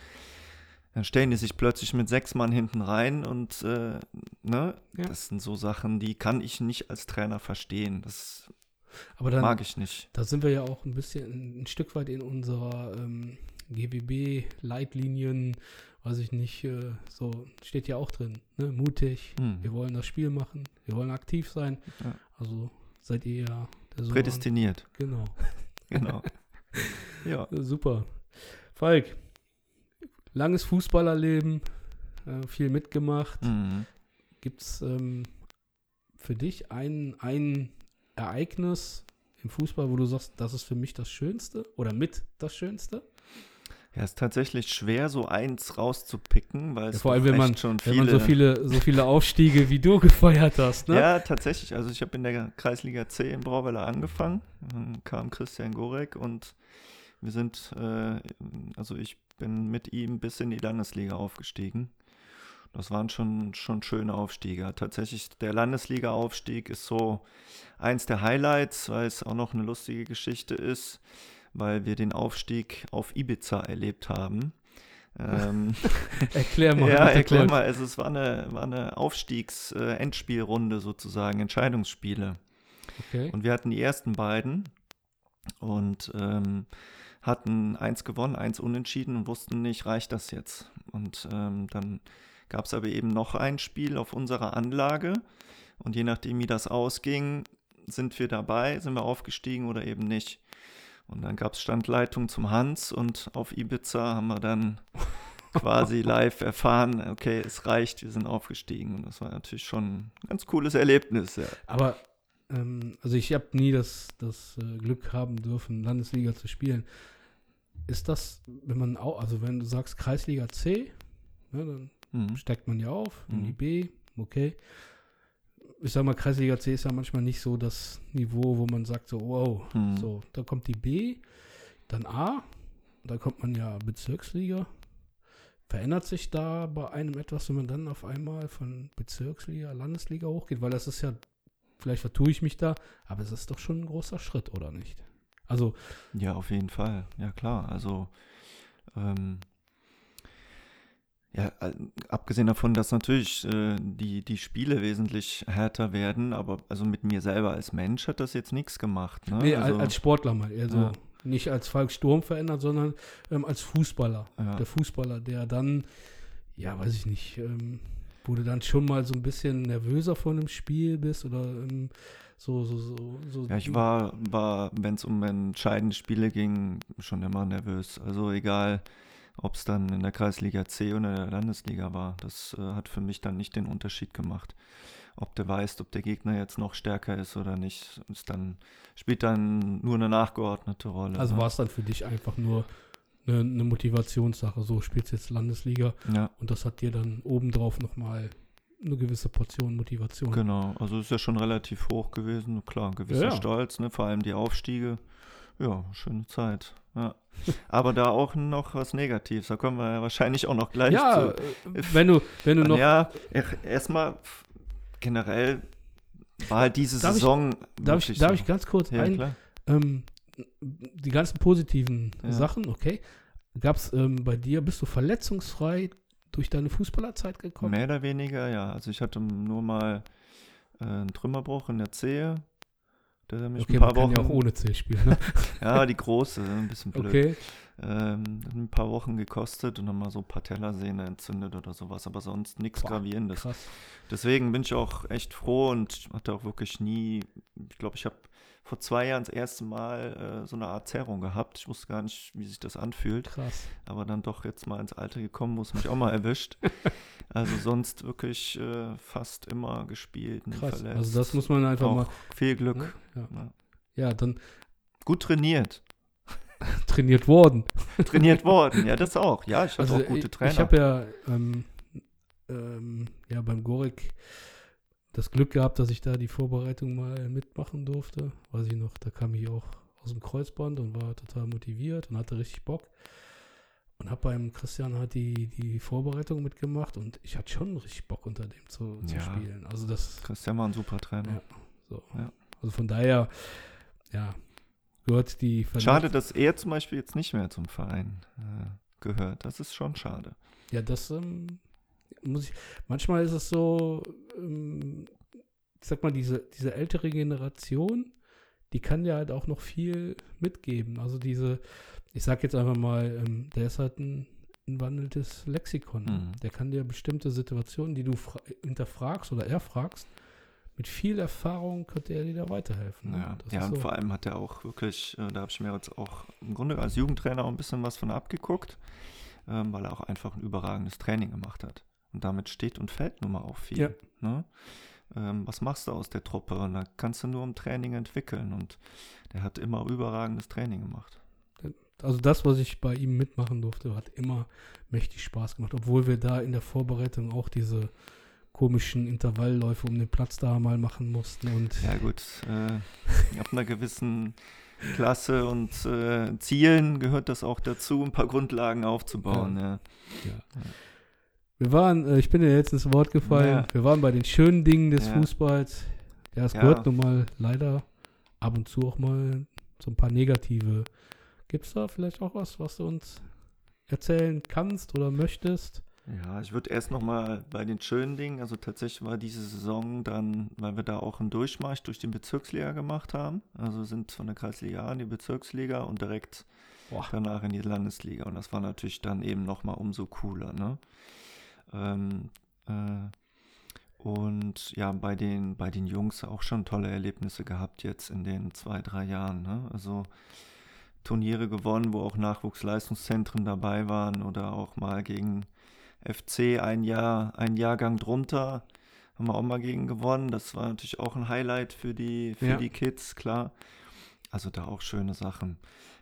dann stellen die sich plötzlich mit sechs Mann hinten rein und äh, ne, Ja. das sind so Sachen, die kann ich nicht als Trainer verstehen. Das dann, mag ich nicht. da sind wir ja auch ein bisschen, ein Stück weit in unserer ähm, GWB-Leitlinien, weiß ich nicht, äh, so steht ja auch drin, ne? mutig, Hm. wir wollen das Spiel machen, wir wollen aktiv sein. Ja. Also seid ihr ja. Prädestiniert, Genau. genau. ja. Super. Falk, langes Fußballerleben, äh, viel mitgemacht. Mhm. gibt es ähm, für dich ein, ein Ereignis im Fußball, wo du sagst, das ist für mich das Schönste oder mit das Schönste? Ja, ist tatsächlich schwer, so eins rauszupicken, weil Ja, es vor allem, wenn man, schon wenn viele, man so viele, so viele Aufstiege wie du gefeiert hast, ne? Ja, tatsächlich. Also ich habe in der Kreisliga C in Brauweiler angefangen. Dann kam Christian Gorek und wir sind, äh, also ich bin mit ihm bis in die Landesliga aufgestiegen. Das waren schon, schon schöne Aufstiege. Tatsächlich, der Landesliga-Aufstieg ist so eins der Highlights, weil es auch noch eine lustige Geschichte ist, weil wir den Aufstieg auf Ibiza erlebt haben. Ähm, Erklär mal. ja, erklär mal. Also es war eine, war eine Aufstiegs-Endspielrunde sozusagen, Entscheidungsspiele. Okay. Und wir hatten die ersten beiden und ähm, hatten eins gewonnen, eins unentschieden und wussten nicht, reicht das jetzt? Und ähm, dann gab es aber eben noch ein Spiel auf unserer Anlage und je nachdem, wie das ausging, sind wir dabei, sind wir aufgestiegen oder eben nicht. Und dann gab es Standleitung zum Hans und auf Ibiza haben wir dann quasi live erfahren, okay, es reicht, wir sind aufgestiegen. Und das war natürlich schon ein ganz cooles Erlebnis. Ja. Aber, ähm, also ich habe nie das, das äh, Glück haben dürfen, Landesliga zu spielen. Ist das, wenn man auch, also wenn du sagst Kreisliga C, ne, dann Mhm. steigt man ja auf in Mhm. die B, okay. Ich sag mal, Kreisliga C ist ja manchmal nicht so das Niveau, wo man sagt, so, wow, Mhm. so, da kommt die B, dann A, da kommt man ja Bezirksliga. Verändert sich da bei einem etwas, wenn man dann auf einmal von Bezirksliga, Landesliga hochgeht? Weil das ist ja, vielleicht vertue ich mich da, aber es ist doch schon ein großer Schritt, oder nicht? Also, Ja, auf jeden Fall. Ja, klar. Also, ähm, ja, äh, abgesehen davon, dass natürlich äh, die, die Spiele wesentlich härter werden, aber also mit mir selber als Mensch hat das jetzt nichts gemacht. Ne? nee, also, als, Sportler mal, also Ja. nicht als Falk Sturm verändert, sondern ähm, als Fußballer. ja. Der Fußballer, der dann, ja, weiß ich nicht, ähm, wo du dann schon mal so ein bisschen nervöser vor einem Spiel bist oder ähm, so, so, so, so. Ja, ich war, war wenn es um entscheidende Spiele ging, schon immer nervös. Also egal, ob es dann in der Kreisliga C oder in der Landesliga war. Das äh, hat für mich dann nicht den Unterschied gemacht. Ob du weißt, ob der Gegner jetzt noch stärker ist oder nicht, ist dann, spielt dann nur eine nachgeordnete Rolle. Also ne? war es dann für dich einfach nur eine, eine Motivationssache. So spielst jetzt Landesliga Ja, und das hat dir dann obendrauf nochmal eine gewisse Portion Motivation. genau. Also ist ja schon relativ hoch gewesen. Klar, gewisser Ja, ja. Stolz, ne? vor allem die Aufstiege. Ja, schöne Zeit. Ja. Aber da auch noch was Negatives. Da kommen wir ja wahrscheinlich auch noch gleich Ja, zu. äh, wenn du, wenn du noch. Ja, erstmal generell war halt diese Darf ich- Saison. darf ich, wirklich darf so. ich ganz kurz Ja, ein, ähm, die ganzen positiven Ja. Sachen, okay. Gab es ähm, bei dir, bist du verletzungsfrei durch deine Fußballerzeit gekommen? Mehr oder weniger, ja. Also ich hatte nur mal äh, einen Trümmerbruch in der Zehe. Hat mich Okay, ein paar man kann Wochen. ja auch ohne C spielen. Ne? ja, die große, ein bisschen blöd. Okay. Ähm, hat ein paar Wochen gekostet und dann mal so Patellasehne entzündet oder sowas, aber sonst nichts Gravierendes. Krass. Deswegen bin ich auch echt froh und hatte auch wirklich nie, ich glaube, ich habe vor zwei Jahren das erste Mal äh, so eine Art Zerrung gehabt. Ich wusste gar nicht, wie sich das anfühlt, Krass. aber dann doch jetzt mal ins Alter gekommen, es mich auch mal erwischt. also sonst wirklich äh, fast immer gespielt, nie Krass. verletzt. Also das muss man einfach auch mal. viel Glück. Ja. Ja. ja, dann Gut trainiert. trainiert worden. Trainiert worden, ja, das auch. Ja, ich hatte auch gute Also Trainer. Ich habe ja, ähm, ähm, ja beim Gorik das Glück gehabt, dass ich da die Vorbereitung mal mitmachen durfte. Weiß ich noch, da kam ich auch aus dem Kreuzband und war total motiviert und hatte richtig Bock. Und habe beim Christian halt die, die Vorbereitung mitgemacht und ich hatte schon richtig Bock unter dem zu, zu Ja. spielen. Also das, Christian war ein super Trainer. Ja. so. Ja. Also von daher, ja, gehört die Verletz- Schade, dass er zum Beispiel jetzt nicht mehr zum Verein äh, gehört. Das ist schon schade. Ja, das ähm, muss ich. Manchmal ist es so, ähm, ich sag mal, diese, diese ältere Generation, die kann ja halt auch noch viel mitgeben. Also diese, ich sag jetzt einfach mal, ähm, der ist halt ein, ein wandelndes Lexikon. Mhm. Der kann dir bestimmte Situationen, die du fra- hinterfragst oder erfragst, mit viel Erfahrung könnte er dir da weiterhelfen. Ja, ja ist und so. vor allem hat er auch wirklich, äh, da habe ich mir jetzt auch im Grunde als Jugendtrainer auch ein bisschen was von abgeguckt, ähm, weil er auch einfach ein überragendes Training gemacht hat. Und damit steht und fällt nun mal auch viel. Ja. Ne? Ähm, was machst du aus der Truppe? Und da kannst du nur im Training entwickeln. Und der hat immer überragendes Training gemacht. Also das, was ich bei ihm mitmachen durfte, hat immer mächtig Spaß gemacht. Obwohl wir da in der Vorbereitung auch diese komischen Intervallläufe um den Platz da mal machen mussten. Und Ja gut, äh, ab einer gewissen Klasse und äh, Zielen gehört das auch dazu, ein paar Grundlagen aufzubauen. Ja. Ja. Wir waren, äh, ich bin dir jetzt ins Wort gefallen, Ja. wir waren bei den schönen Dingen des Ja. Fußballs. Ja, es Ja. gehört nun mal leider ab und zu auch mal so ein paar negative. Gibt es da vielleicht auch was, was du uns erzählen kannst oder möchtest? Ja, ich würde erst nochmal bei den schönen Dingen, also tatsächlich war diese Saison dann, weil wir da auch einen Durchmarsch durch die Bezirksliga gemacht haben, also sind von der Kreisliga A in die Bezirksliga und direkt Boah. danach in die Landesliga und das war natürlich dann eben nochmal umso cooler, ne? Ähm, äh, und ja, bei den, bei den Jungs auch schon tolle Erlebnisse gehabt jetzt in den zwei, drei Jahren, ne? Also Turniere gewonnen, wo auch Nachwuchsleistungszentren dabei waren oder auch mal gegen FC ein Jahr, ein Jahrgang drunter, haben wir auch mal gegen gewonnen. Das war natürlich auch ein Highlight für die, für Ja. die Kids, klar. Also da auch schöne Sachen.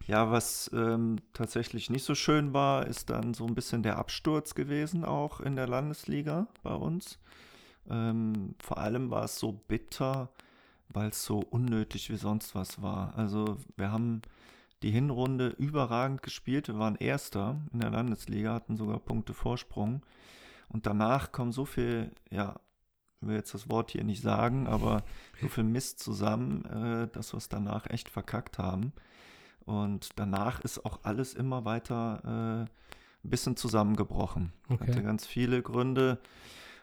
Ja, was ähm, tatsächlich nicht so schön war, ist dann so ein bisschen der Absturz gewesen, auch in der Landesliga bei uns. Ähm, vor allem war es so bitter, weil es so unnötig wie sonst was war. Also wir haben die Hinrunde überragend gespielt. Wir waren Erster in der Landesliga, hatten sogar Punkte Vorsprung. Und danach kommen so viel, ja, ich will jetzt das Wort hier nicht sagen, aber so viel Mist zusammen, äh, dass wir es danach echt verkackt haben. Und danach ist auch alles immer weiter äh, ein bisschen zusammengebrochen. Okay. Hatte ganz viele Gründe.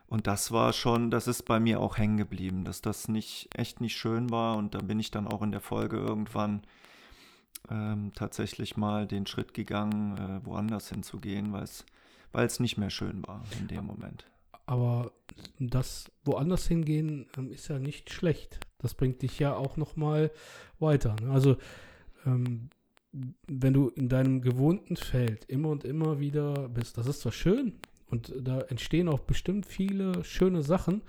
Und das war schon, das ist bei mir auch hängen geblieben, dass das nicht, echt nicht schön war. Und da bin ich dann auch in der Folge irgendwann ähm, tatsächlich mal den Schritt gegangen, äh, woanders hinzugehen, weil es weil es nicht mehr schön war in dem Moment. Aber das woanders hingehen ähm, ist ja nicht schlecht. Das bringt dich ja auch noch mal weiter. Ne? Also ähm, wenn du in deinem gewohnten Feld immer und immer wieder bist, das ist zwar schön und da entstehen auch bestimmt viele schöne Sachen,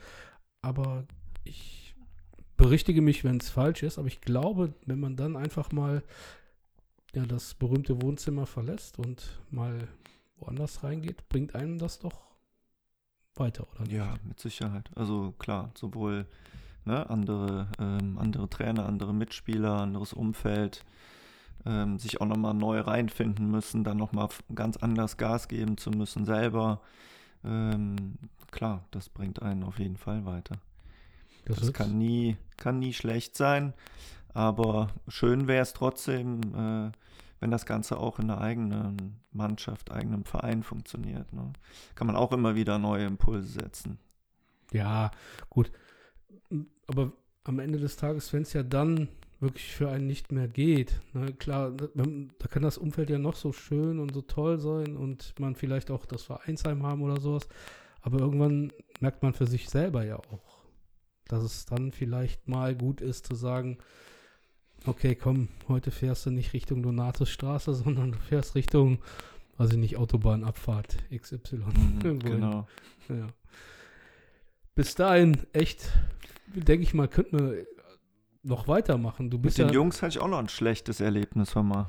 aber ich berichtige mich, wenn es falsch ist, aber ich glaube, wenn man dann einfach mal ja, das berühmte Wohnzimmer verlässt und mal woanders reingeht, bringt einem das doch weiter, oder nicht? Ja, mit Sicherheit. Also klar, sowohl ne, andere, ähm, andere Trainer, andere Mitspieler, anderes Umfeld, ähm, sich auch nochmal neu reinfinden müssen, dann nochmal ganz anders Gas geben zu müssen selber. Ähm, klar, das bringt einen auf jeden Fall weiter. Das, ist- kann nie, kann nie schlecht sein, aber schön wäre es trotzdem, äh, wenn das Ganze auch in einer eigenen Mannschaft, eigenem Verein funktioniert. Ne? Kann man auch immer wieder neue Impulse setzen. Ja, gut. Aber am Ende des Tages, wenn es ja dann wirklich für einen nicht mehr geht, ne, klar, da kann das Umfeld ja noch so schön und so toll sein und man vielleicht auch das Vereinsheim haben oder sowas, aber irgendwann merkt man für sich selber ja auch, dass es dann vielleicht mal gut ist zu sagen, okay, komm, heute fährst du nicht Richtung Donatusstraße, sondern du fährst Richtung, weiß ich nicht, Autobahnabfahrt XY. Mhm, genau. Ja. Bis dahin, echt, denke ich mal, könnten wir noch weitermachen. Du Mit bist den ja. Jungs hatte ich auch noch ein schlechtes Erlebnis, hör mal.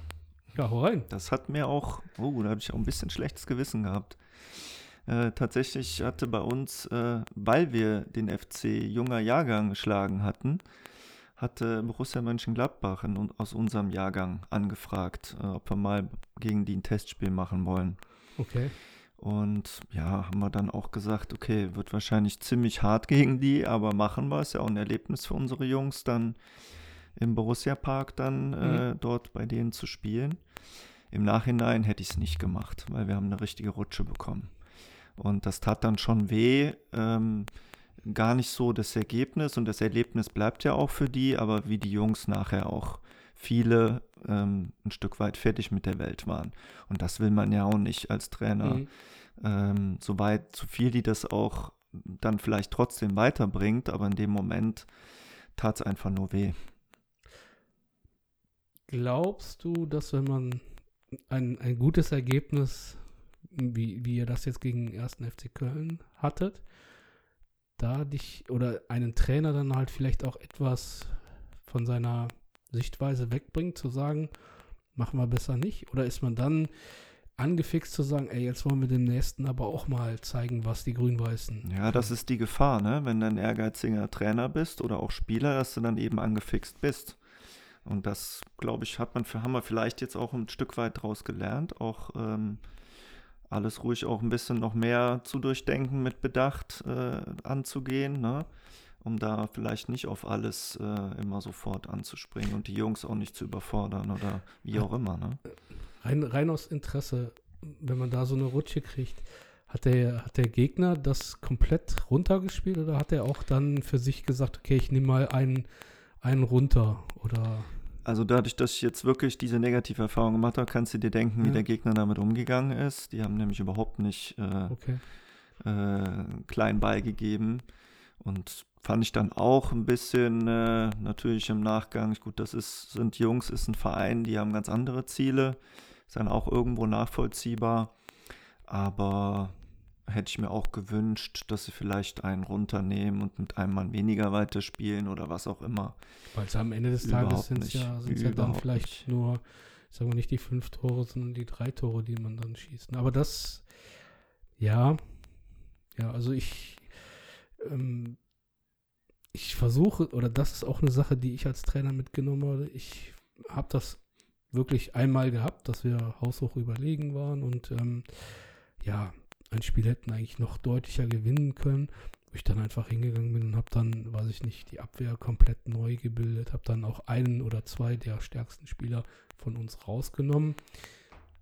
Ja, hau rein. Das hat mir auch, oh, da habe ich auch ein bisschen schlechtes Gewissen gehabt. Äh, tatsächlich hatte bei uns, äh, weil wir den FC junger Jahrgang geschlagen hatten, hatte Borussia Mönchengladbach in, aus unserem Jahrgang angefragt, äh, ob wir mal gegen die ein Testspiel machen wollen. Okay. Und ja, haben wir dann auch gesagt, okay, wird wahrscheinlich ziemlich hart gegen die, aber machen wir. Ist ja auch ein Erlebnis für unsere Jungs, dann im Borussia Park dann äh, dort bei denen zu spielen. Im Nachhinein hätte ich es nicht gemacht, weil wir haben eine richtige Rutsche bekommen. Und das tat dann schon weh. Ähm, gar nicht so das Ergebnis und das Erlebnis bleibt ja auch für die, aber wie die Jungs nachher auch viele ähm, ein Stück weit fertig mit der Welt waren. Und das will man ja auch nicht als Trainer. Mhm. Ähm, so weit, so viel die das auch dann vielleicht trotzdem weiterbringt, aber in dem Moment tat es einfach nur weh. Glaubst du, dass wenn man ein, ein gutes Ergebnis wie, wie ihr das jetzt gegen den ersten FC Köln hattet, da dich oder einen Trainer dann halt vielleicht auch etwas von seiner Sichtweise wegbringt, zu sagen, machen wir besser nicht? Oder ist man dann angefixt zu sagen, ey, jetzt wollen wir dem Nächsten aber auch mal zeigen, was die Grün-Weißen. Ja, das ist die Gefahr, ne? Wenn du ein ehrgeiziger Trainer bist oder auch Spieler, dass du dann eben angefixt bist. Und das, glaube ich, hat man für wir vielleicht jetzt auch ein Stück weit draus gelernt, auch ähm, alles ruhig auch ein bisschen noch mehr zu durchdenken, mit Bedacht äh, anzugehen, ne? Um da vielleicht nicht auf alles äh, immer sofort anzuspringen und die Jungs auch nicht zu überfordern oder wie auch immer. Ne? Rein, rein aus Interesse, wenn man da so eine Rutsche kriegt, hat der, hat der Gegner das komplett runtergespielt oder hat er auch dann für sich gesagt, okay, ich nehme mal einen, einen runter oder also dadurch, dass ich jetzt wirklich diese negative Erfahrung gemacht habe, kannst du dir denken, ja. wie der Gegner damit umgegangen ist. Die haben nämlich überhaupt nicht äh, okay. äh, klein beigegeben. Und fand ich dann auch ein bisschen äh, natürlich im Nachgang, gut, das ist, sind Jungs, ist ein Verein, die haben ganz andere Ziele, ist dann auch irgendwo nachvollziehbar. Aber hätte ich mir auch gewünscht, dass sie vielleicht einen runternehmen und mit einem Mann weniger weiterspielen oder was auch immer. Weil es am Ende des Tages sind es ja, ja dann vielleicht nicht. nur, sagen wir nicht die fünf Tore, sondern die drei Tore, die man dann schießt. Aber das, ja, ja, also ich, ähm, ich versuche, oder das ist auch eine Sache, die ich als Trainer mitgenommen habe. Ich habe das wirklich einmal gehabt, dass wir haushoch überlegen waren und ähm, ja, ein Spiel hätten eigentlich noch deutlicher gewinnen können. Wo ich dann einfach hingegangen bin und habe dann, weiß ich nicht, die Abwehr komplett neu gebildet, habe dann auch einen oder zwei der stärksten Spieler von uns rausgenommen.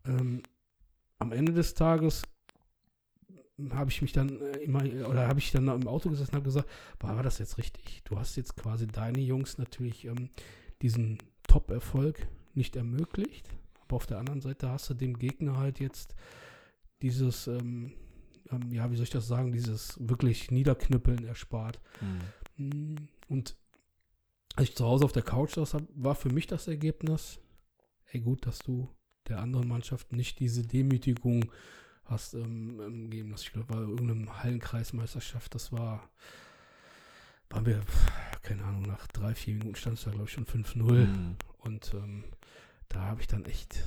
Ähm, am Ende des Tages habe ich mich dann äh, immer, oder habe ich dann im Auto gesessen und habe gesagt, war, war das jetzt richtig? Du hast jetzt quasi deine Jungs natürlich ähm, diesen Top-Erfolg nicht ermöglicht, aber auf der anderen Seite hast du dem Gegner halt jetzt dieses, ähm, ähm, ja, wie soll ich das sagen, dieses wirklich Niederknüppeln erspart. Mhm. Und als ich zu Hause auf der Couch saß, war für mich das Ergebnis, hey gut, dass du der anderen Mannschaft nicht diese Demütigung hast ähm, ähm gegeben. Das, ich glaube, war irgendeine Hallenkreismeisterschaft, das war, waren wir, keine Ahnung, nach drei, vier Minuten stand es da, glaube ich, schon 5-0. Mhm. Und ähm, da habe ich dann echt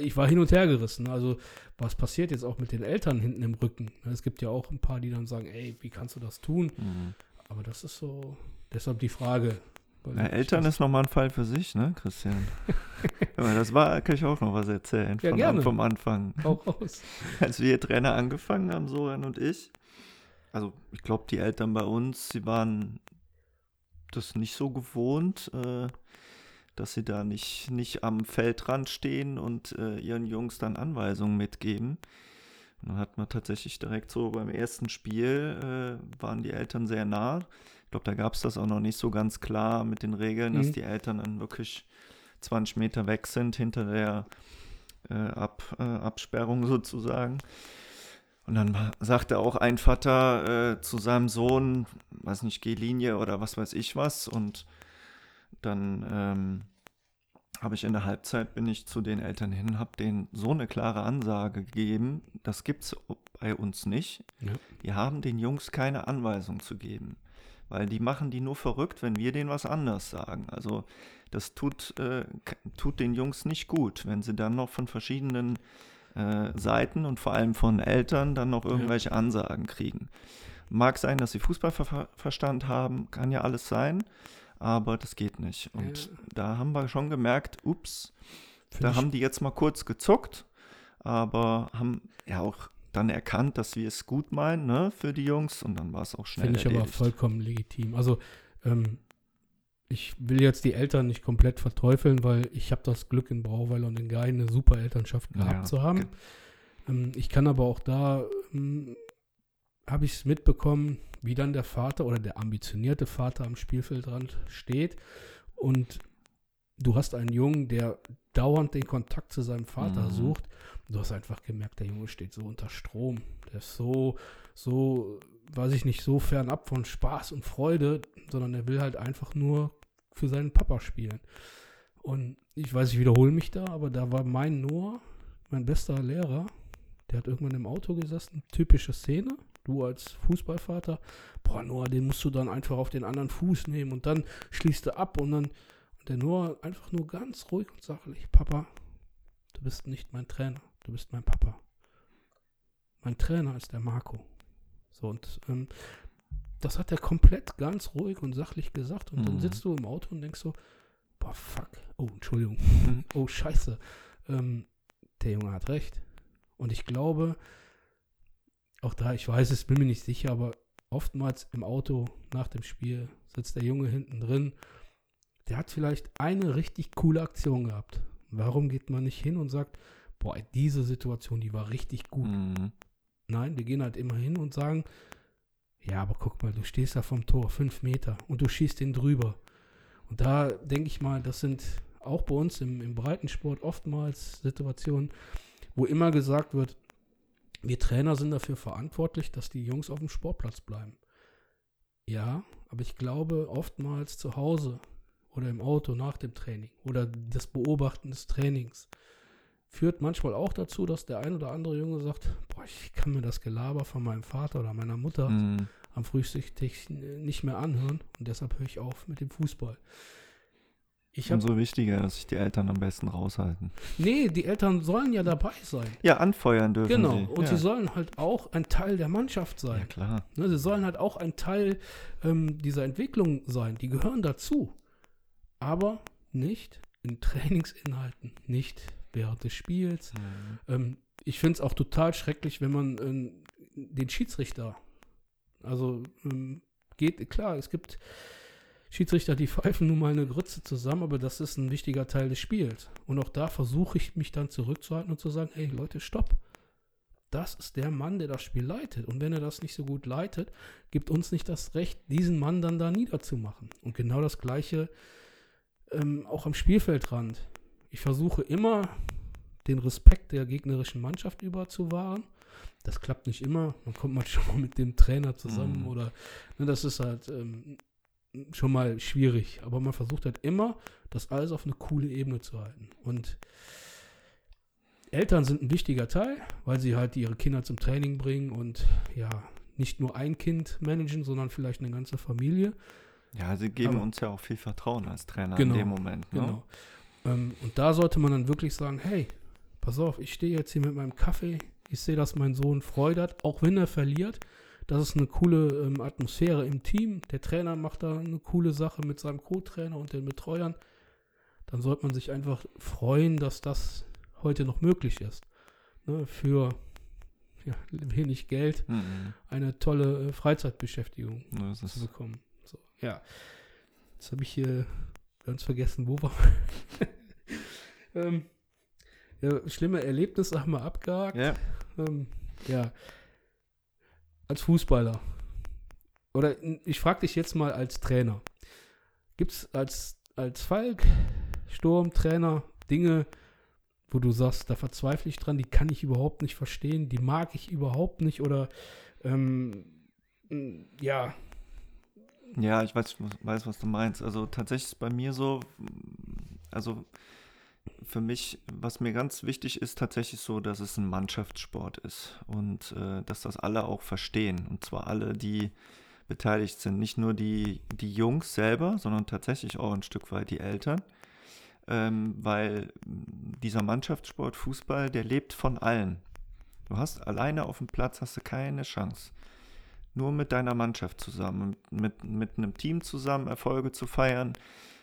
ich war hin und her gerissen. Also, was passiert jetzt auch mit den Eltern hinten im Rücken? Es gibt ja auch ein paar, die dann sagen, ey, wie kannst du das tun? Mhm. Aber das ist so, deshalb die Frage. Ja, Eltern ist nochmal ein Fall für sich, ne, Christian? das war, kann ich auch noch was erzählen ja, von, gerne. vom Anfang. Auch raus. Als wir Trainer angefangen haben, Soren und ich, also ich glaube, die Eltern bei uns, sie waren das nicht so gewohnt, äh, dass sie da nicht, nicht am Feldrand stehen und äh, ihren Jungs dann Anweisungen mitgeben. Und dann hat man tatsächlich direkt so beim ersten Spiel, äh, waren die Eltern sehr nah. Ich glaube, da gab es das auch noch nicht so ganz klar mit den Regeln, mhm. dass die Eltern dann wirklich 20 Meter weg sind hinter der äh, Ab, äh, Absperrung sozusagen. Und dann sagte auch ein Vater äh, zu seinem Sohn, weiß nicht, G-Linie oder was weiß ich was. Und dann ähm, habe ich in der Halbzeit, bin ich zu den Eltern hin, habe denen so eine klare Ansage gegeben, das gibt es bei uns nicht. Ja. Die haben den Jungs keine Anweisung zu geben, weil die machen die nur verrückt, wenn wir denen was anderes sagen. Also das tut, äh, tut den Jungs nicht gut, wenn sie dann noch von verschiedenen äh, Seiten und vor allem von Eltern dann noch irgendwelche ja. Ansagen kriegen. Mag sein, dass sie Fußballverstand haben, kann ja alles sein aber das geht nicht. Und ja. da haben wir schon gemerkt, ups, Find da haben die jetzt mal kurz gezuckt, aber haben ja auch dann erkannt, dass wir es gut meinen, ne, für die Jungs und dann war es auch schnell Finde ich erledigt. aber vollkommen legitim. Also ähm, ich will jetzt die Eltern nicht komplett verteufeln, weil ich habe das Glück in Brauweiler und in Gein eine super Elternschaft gehabt ja, zu haben. Ähm, ich kann aber auch da, ähm, habe ich es mitbekommen, wie dann der Vater oder der ambitionierte Vater am Spielfeldrand steht und du hast einen Jungen, der dauernd den Kontakt zu seinem Vater mhm. sucht. Du hast einfach gemerkt, der Junge steht so unter Strom. Der ist so, so, weiß ich nicht, so fernab von Spaß und Freude, sondern er will halt einfach nur für seinen Papa spielen. Und ich weiß, ich wiederhole mich da, aber da war mein Noah, mein bester Lehrer, der hat irgendwann im Auto gesessen, typische Szene. Du als Fußballvater, boah, Noah, den musst du dann einfach auf den anderen Fuß nehmen und dann schließt du ab und dann und der Noah einfach nur ganz ruhig und sachlich, Papa, du bist nicht mein Trainer, du bist mein Papa. Mein Trainer ist der Marco. So, und ähm, das hat er komplett ganz ruhig und sachlich gesagt. Und dann Mhm. sitzt du im Auto und denkst so, boah, fuck, oh, Entschuldigung, Mhm. oh, scheiße. Ähm, der Junge hat recht. Und ich glaube, auch da, ich weiß es, bin mir nicht sicher, aber oftmals im Auto nach dem Spiel sitzt der Junge hinten drin. Der hat vielleicht eine richtig coole Aktion gehabt. Warum geht man nicht hin und sagt, boah, diese Situation, die war richtig gut. Mhm. Nein, wir gehen halt immer hin und sagen, ja, aber guck mal, du stehst da vom Tor, fünf Meter und du schießt den drüber. Und da denke ich mal, das sind auch bei uns im, im Breitensport oftmals Situationen, wo immer gesagt wird, wir Trainer sind dafür verantwortlich, dass die Jungs auf dem Sportplatz bleiben. Ja, aber ich glaube oftmals zu Hause oder im Auto nach dem Training oder das Beobachten des Trainings führt manchmal auch dazu, dass der ein oder andere Junge sagt, boah, ich kann mir das Gelaber von meinem Vater oder meiner Mutter Mhm. am Frühstückstisch nicht mehr anhören und deshalb höre ich auf mit dem Fußball. Ich habe Umso wichtiger, dass sich die Eltern am besten raushalten. nee, die Eltern sollen ja dabei sein. Ja, anfeuern dürfen Genau, sie. und ja. sie sollen halt auch ein Teil der Mannschaft Ja, sein. klar. Ne, sie sollen halt auch ein Teil ähm, dieser Entwicklung sein. Die gehören dazu. Aber nicht in Trainingsinhalten, nicht während des Spiels. Mhm. Ähm, ich finde es auch total schrecklich, wenn man ähm, den Schiedsrichter, also ähm, geht, klar, es gibt Schiedsrichter, die pfeifen nun mal eine Grütze zusammen, aber das ist ein wichtiger Teil des Spiels. Und auch da versuche ich mich dann zurückzuhalten und zu sagen, hey Leute, stopp. Das ist der Mann, der das Spiel leitet. Und wenn er das nicht so gut leitet, gibt uns nicht das Recht, diesen Mann dann da niederzumachen. Und genau das Gleiche ähm, auch am Spielfeldrand. Ich versuche immer, den Respekt der gegnerischen Mannschaft überzuwahren. Das klappt nicht immer. Man kommt manchmal mit dem Trainer zusammen Mhm. oder ne, das ist halt ähm, schon mal schwierig. Aber man versucht halt immer, das alles auf eine coole Ebene zu halten. Und Eltern sind ein wichtiger Teil, weil sie halt ihre Kinder zum Training bringen und ja, nicht nur ein Kind managen, sondern vielleicht eine ganze Familie. Ja, sie geben Aber- uns ja auch viel Vertrauen als Trainer Genau, in dem Moment. Ne? Genau. Ähm, und da sollte man dann wirklich sagen, hey, pass auf, ich stehe jetzt hier mit meinem Kaffee, ich sehe, dass mein Sohn Freude hat, auch wenn er verliert. Das ist eine coole ähm, Atmosphäre im Team. Der Trainer macht da eine coole Sache mit seinem Co-Trainer und den Betreuern. Dann sollte man sich einfach freuen, dass das heute noch möglich ist. Ne, für ja, wenig Geld Mhm. eine tolle äh, Freizeitbeschäftigung ist zu bekommen. So, ja. Jetzt habe ich hier ganz vergessen, wo war. ähm, ja, schlimme Erlebnisse haben wir abgehakt. Ja, Ähm, ja. Als Fußballer. Oder ich frage dich jetzt mal als Trainer. Gibt es als, als Falk, Sturmtrainer, Dinge, wo du sagst, da verzweifle ich dran, die kann ich überhaupt nicht verstehen, die mag ich überhaupt nicht oder ähm, ja, ja, ich weiß, weiß, was du meinst. Also tatsächlich ist bei mir so, also für mich, was mir ganz wichtig ist, tatsächlich so, dass es ein Mannschaftssport ist und äh, dass das alle auch verstehen. Und zwar alle, die beteiligt sind. Nicht nur die, die Jungs selber, sondern tatsächlich auch ein Stück weit die Eltern. Ähm, weil dieser Mannschaftssport, Fußball, der lebt von allen. Du hast alleine auf dem Platz hast du keine Chance. Nur mit deiner Mannschaft zusammen, mit, mit einem Team zusammen Erfolge zu feiern,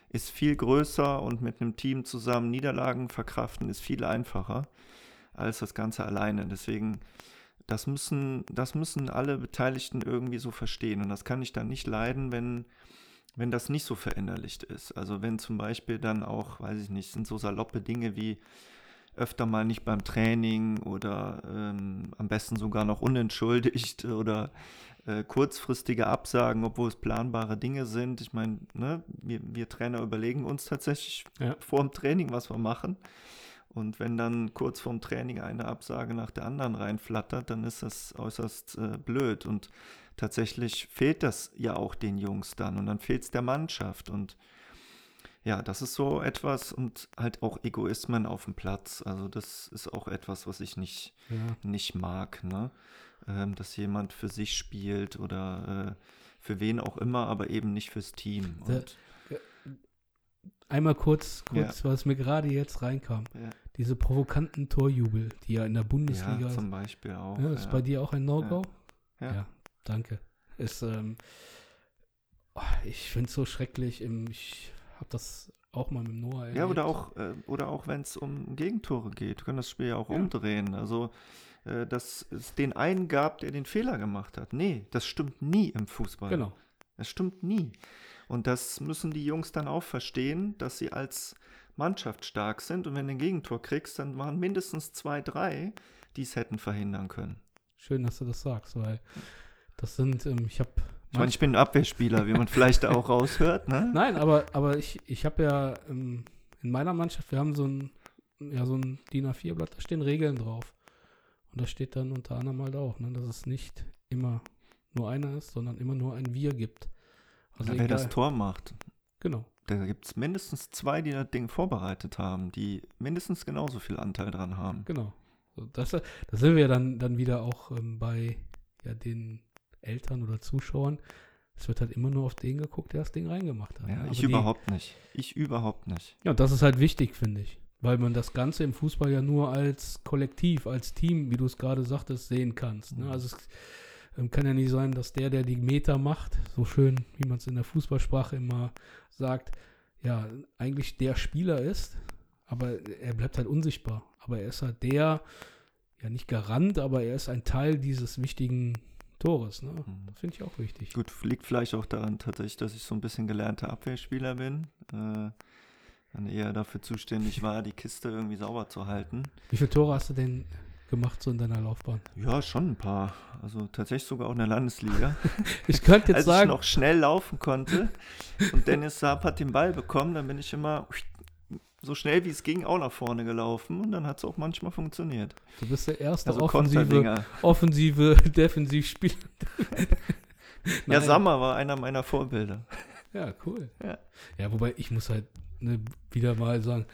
ist viel größer und mit einem Team zusammen Niederlagen verkraften ist viel einfacher als das Ganze alleine. Deswegen, das müssen, das müssen alle Beteiligten irgendwie so verstehen. Und das kann ich dann nicht leiden, wenn, wenn das nicht so verinnerlicht ist. Also wenn zum Beispiel dann auch, weiß ich nicht, sind so saloppe Dinge wie öfter mal nicht beim Training oder ähm, am besten sogar noch unentschuldigt oder äh, kurzfristige Absagen, obwohl es planbare Dinge sind. Ich meine, ne, wir, wir Trainer überlegen uns tatsächlich Ja. vor dem Training, was wir machen. Und wenn dann kurz vorm Training eine Absage nach der anderen reinflattert, dann ist das äußerst äh, blöd. Und tatsächlich fehlt das ja auch den Jungs dann und dann fehlt es der Mannschaft. Und ja, das ist so etwas und halt auch Egoismen auf dem Platz. Also das ist auch etwas, was ich nicht, Ja. nicht mag, ne? Ähm, dass jemand für sich spielt oder äh, für wen auch immer, aber eben nicht fürs Team. Und, Einmal kurz, kurz, was mir gerade jetzt reinkam. ja, Diese provokanten Torjubel, die ja in der ja, Bundesliga zum Beispiel auch. Ja, ist ja. bei dir auch ein No-Go? Ja. danke. Ist, ähm, oh, ich finde es so schrecklich. Ich habe das auch mal mit Noah erlebt. Ja, oder auch, äh, oder auch wenn es um Gegentore geht. Wir können das Spiel ja auch Ja. umdrehen. Also, äh, dass es den einen gab, der den Fehler gemacht hat. Nee, das stimmt nie im Fußball. Genau. Das stimmt nie. Und das müssen die Jungs dann auch verstehen, dass sie als Mannschaft stark sind. Und wenn du ein Gegentor kriegst, dann waren mindestens zwei, drei, die es hätten verhindern können. Schön, dass du das sagst, weil das sind, ähm, ich habe. Ich meine, ich bin ein Abwehrspieler, wie man vielleicht auch raushört. Ne? Nein, aber, aber ich, ich habe ja ähm, in meiner Mannschaft, wir haben so ein, ja, so ein DIN A4-Blatt, da stehen Regeln drauf. Und da steht dann unter anderem halt auch, ne, dass es nicht immer nur einer ist, sondern immer nur ein Wir gibt. Also Ja, wer das Tor macht, Genau. da gibt es mindestens zwei, die das Ding vorbereitet haben, die mindestens genauso viel Anteil dran haben. Genau. Das, da sind wir dann, dann wieder auch ähm, bei ja, den Eltern oder Zuschauern. Es wird halt immer nur auf den geguckt, der das Ding reingemacht hat. Ja, ne? ich Aber die- überhaupt nicht. Ich überhaupt nicht. Ja, und das ist halt wichtig, finde ich. Weil man das Ganze im Fußball ja nur als Kollektiv, als Team, wie du es gerade sagtest, sehen kannst. Ne? Mhm. Also es ähm, kann ja nicht sein, dass der, der die Meter macht, so schön, wie man es in der Fußballsprache immer sagt, ja, eigentlich der Spieler ist, aber er bleibt halt unsichtbar. Aber er ist halt der, ja nicht Garant, aber er ist ein Teil dieses wichtigen Tores. Ne? Mhm. Das finde ich auch wichtig. Gut, liegt vielleicht auch daran tatsächlich, dass ich so ein bisschen gelernter Abwehrspieler bin. Äh, dann eher dafür zuständig war, die Kiste irgendwie sauber zu halten. Wie viele Tore hast du denn gemacht so in deiner Laufbahn? Ja, schon ein paar. Also tatsächlich sogar auch in der Landesliga. Ich könnte jetzt Als sagen, ich noch schnell laufen konnte und Dennis Saab hat den Ball bekommen, dann bin ich immer so schnell wie es ging auch nach vorne gelaufen und dann hat es auch manchmal funktioniert. Du bist der erste Also offensive, offensive Defensivspieler. Ja. Sammer war einer meiner Vorbilder. Ja, cool. Ja. Ja, wobei ich muss halt wieder mal sagen,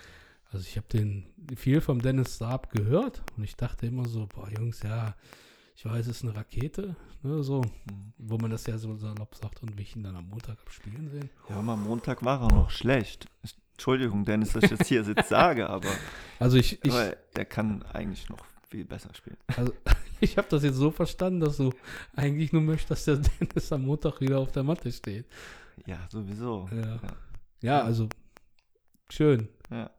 also ich habe den viel vom Dennis Saab gehört und ich dachte immer so, boah Jungs, ja, ich weiß, es ist eine Rakete, ne, so, Mhm. wo man das ja so salopp sagt und wie ich ihn dann am Montag spielen sehen. Ja, aber am Montag war er noch schlecht. Entschuldigung, Dennis, dass ich jetzt hier sitze, sage, aber, Also ich, ich, aber er kann eigentlich noch viel besser spielen. also, ich habe das jetzt so verstanden, dass du eigentlich nur möchtest, dass der Dennis am Montag wieder auf der Matte steht. Ja, sowieso. Ja. Ja. Ja, also schön. Ja.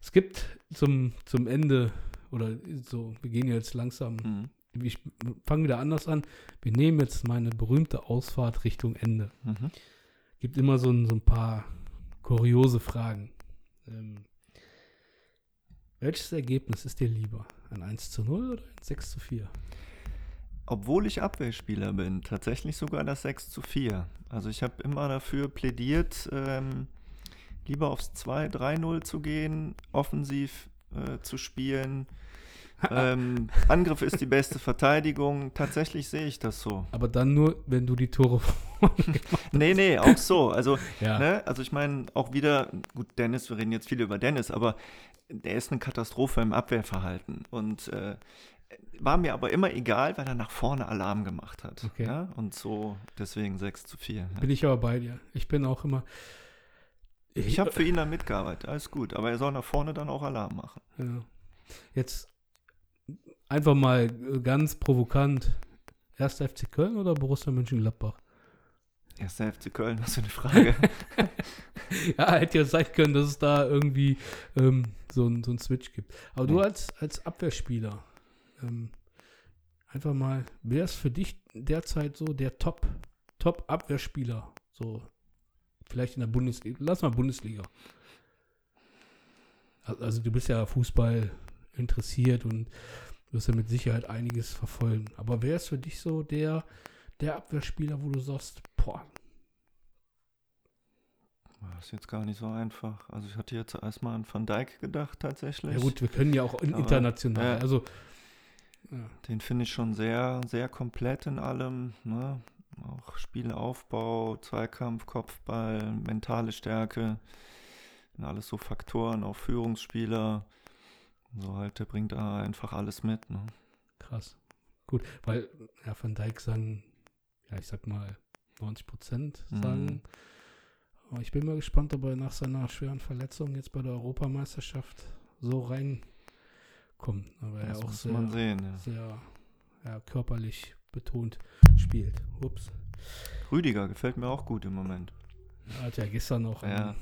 Es gibt zum, zum Ende, oder so, wir gehen jetzt langsam, Mhm. ich fange wieder anders an. Wir nehmen jetzt meine berühmte Ausfahrt Richtung Ende. Mhm. Gibt immer so ein, so ein paar kuriose Fragen. Ähm, welches Ergebnis ist dir lieber? Ein 1 zu 0 oder ein 6 zu 4? Obwohl ich Abwehrspieler bin, tatsächlich sogar das 6 zu 4. Also ich habe immer dafür plädiert, ähm, lieber aufs 2-3-0 zu gehen, offensiv äh, zu spielen. ähm, Angriff ist die beste Verteidigung. Tatsächlich sehe ich das so. Aber dann nur, wenn du die Tore. Nee, nee, auch so. Also, ja. ne, also ich meine, auch wieder, gut, Dennis, wir reden jetzt viel über Dennis, aber der ist eine Katastrophe im Abwehrverhalten. Und äh, war mir aber immer egal, weil er nach vorne Alarm gemacht hat. Okay. Ja? Und so deswegen 6 zu 4. Ja. Bin ich aber bei dir. Ich bin auch immer. Ich habe für ihn da mitgearbeitet, alles gut. Aber er soll nach vorne dann auch Alarm machen. Ja. Jetzt einfach mal äh, ganz provokant. Erster FC Köln oder Borussia Mönchengladbach? Erster FC Köln, was für eine Frage. ja, hätte ja sein können, dass es da irgendwie ähm, so, ein, so ein Switch gibt. Aber du als, als Abwehrspieler, ähm, einfach mal, wer ist für dich derzeit so der Top, Top-Abwehrspieler? So, vielleicht in der Bundesliga. Lass mal Bundesliga. Al- Also du bist ja Fußball interessiert und wirst ja mit Sicherheit einiges verfolgen. Aber wer ist für dich so der, der Abwehrspieler, wo du sagst, boah, Das ist jetzt gar nicht so einfach. Also ich hatte jetzt erstmal an Van Dijk gedacht tatsächlich. Ja gut, wir können ja auch in- international. ja. Also ja, Den finde ich schon sehr, sehr komplett in allem. Ne? Auch Spielaufbau, Zweikampf, Kopfball, mentale Stärke. alles so Faktoren, auch Führungsspieler. So halt, der bringt da einfach alles mit. Ne? Krass. Gut, weil ja, Van Dijk sagen, ja, ich sag mal 90 Prozent sagen. Mhm. Aber ich bin mal gespannt, ob er nach seiner schweren Verletzung jetzt bei der Europameisterschaft so reinkommt. Aber er Das auch muss sehr, man sehen. Ja. sehr ja, körperlich betont spielt. Ups. Rüdiger gefällt mir auch gut im Moment. Er hat ja gestern noch Ja.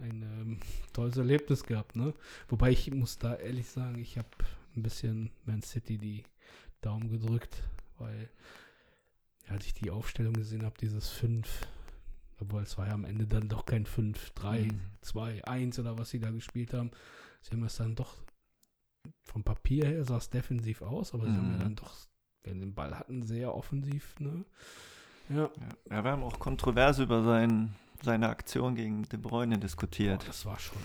ein, ein ähm, tolles Erlebnis gehabt, ne? Wobei ich muss da ehrlich sagen, ich habe ein bisschen Man City die Daumen gedrückt, weil als ich die Aufstellung gesehen habe, dieses 5, obwohl es war ja am Ende dann doch kein 5, 3, Mhm. 2, 1 oder was sie da gespielt haben. Sie haben es dann doch vom Papier her sah es defensiv aus, aber sie haben ja Mhm. dann doch, wenn den Ball hatten, sehr offensiv, ne? Ja. Ja. wir haben auch kontrovers über sein, seine Aktion gegen De Bruyne diskutiert. das war schon.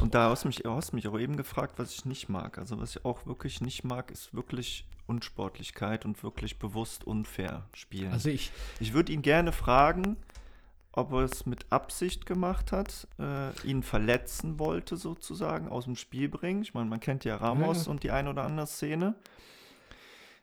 Und da hast du mich, hast mich auch eben gefragt, was ich nicht mag. Also was ich auch wirklich nicht mag, ist wirklich Unsportlichkeit und wirklich bewusst unfair spielen. Also ich, ich würde ihn gerne fragen, ob er es mit Absicht gemacht hat, äh, ihn verletzen wollte sozusagen, aus dem Spiel bringen. Ich meine, man kennt ja Ramos Ja. und die ein oder andere Szene.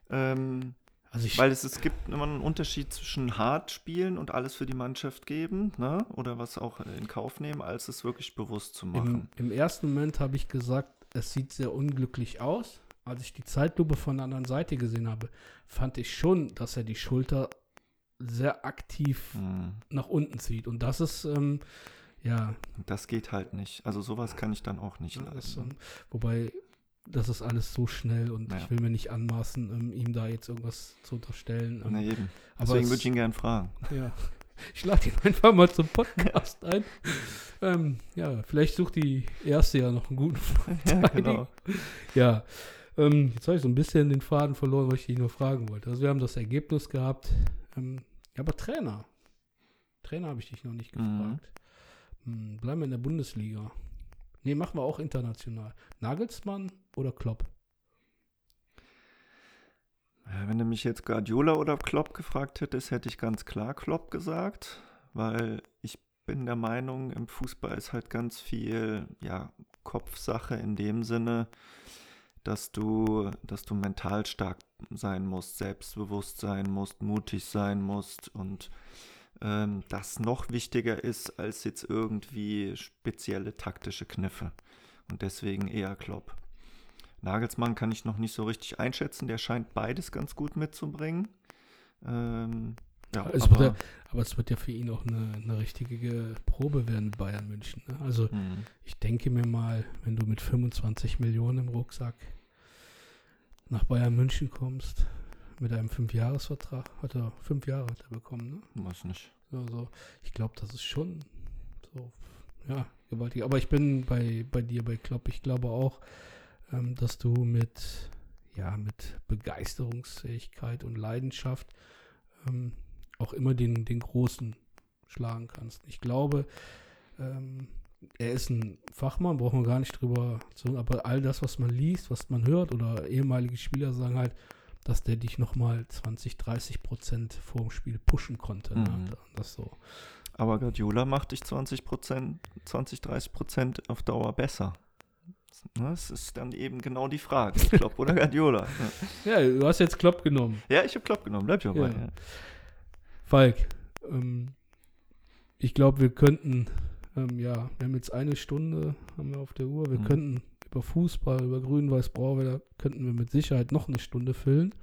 Ähm, also weil es, es gibt immer einen Unterschied zwischen hart spielen und alles für die Mannschaft geben, ne? oder was auch in Kauf nehmen, als es wirklich bewusst zu Im, machen. Im ersten Moment habe ich gesagt, es sieht sehr unglücklich aus. Als ich die Zeitlupe von der anderen Seite gesehen habe, fand ich schon, dass er die Schulter sehr aktiv Hm. nach unten zieht. Und das ist, ähm, ja, Das geht halt nicht. Also sowas kann ich dann auch nicht das ist, leisten. ähm, wobei das ist alles so schnell und Ja. ich will mir nicht anmaßen, ähm, ihm da jetzt irgendwas zu unterstellen. Ähm, Na eben. aber Deswegen es- würde ich ihn gern fragen. Ja. Ich lade ihn einfach mal zum Podcast ein. Ähm, ja, vielleicht sucht die erste ja noch einen guten ja, Verteidiger. genau. Ja, ähm, jetzt habe ich so ein bisschen den Faden verloren, was ich dich nur fragen wollte. Also wir haben das Ergebnis gehabt. Ähm, ja, aber Trainer. Trainer habe ich dich noch nicht Mhm. gefragt. Hm, bleiben wir in der Bundesliga. Nee, machen wir auch international. Nagelsmann oder Klopp? Wenn du mich jetzt Guardiola oder Klopp gefragt hättest, hätte ich ganz klar Klopp gesagt, weil ich bin der Meinung, im Fußball ist halt ganz viel ja, Kopfsache in dem Sinne, dass du, dass du mental stark sein musst, selbstbewusst sein musst, mutig sein musst und ähm, das noch wichtiger ist als jetzt irgendwie spezielle taktische Kniffe. Und deswegen eher Klopp. Nagelsmann kann ich noch nicht so richtig einschätzen. Der scheint beides ganz gut mitzubringen. Ähm, ja, Es wird ja, aber, aber es wird ja für ihn auch eine, eine richtige Probe werden Bayern München. Ne? Also Hm, ich denke mir mal, wenn du mit 25 Millionen im Rucksack nach Bayern München kommst, mit einem Fünfjahresvertrag, hat er fünf Jahre hat er bekommen, ne? weiß nicht. Also ich glaube, das ist schon so, ja, gewaltig. Aber ich bin bei, bei dir, bei Klopp. Ich glaube auch, ähm, dass du mit, ja, mit Begeisterungsfähigkeit und Leidenschaft ähm, auch immer den, den Großen schlagen kannst. Ich glaube, ähm, er ist ein Fachmann, braucht man gar nicht drüber zu, aber all das, was man liest, was man hört oder ehemalige Spieler sagen halt, dass der dich nochmal 20, 30 Prozent vor dem Spiel pushen konnte. Mhm. Ne? Das so. Aber Guardiola macht dich 20 20, 30 Prozent auf Dauer besser. Ne, Das ist dann eben genau die Frage. Klopp oder Guardiola? Ja, du hast jetzt Klopp genommen. Ja, ich habe Klopp genommen. Bleib dabei. Ja. Ja. Falk, ähm, ich glaube, wir könnten, ähm, ja, wir haben jetzt eine Stunde haben wir auf der Uhr, wir Mhm. könnten über Fußball, über Grün-Weiß-Blau, da könnten wir mit Sicherheit noch eine Stunde füllen.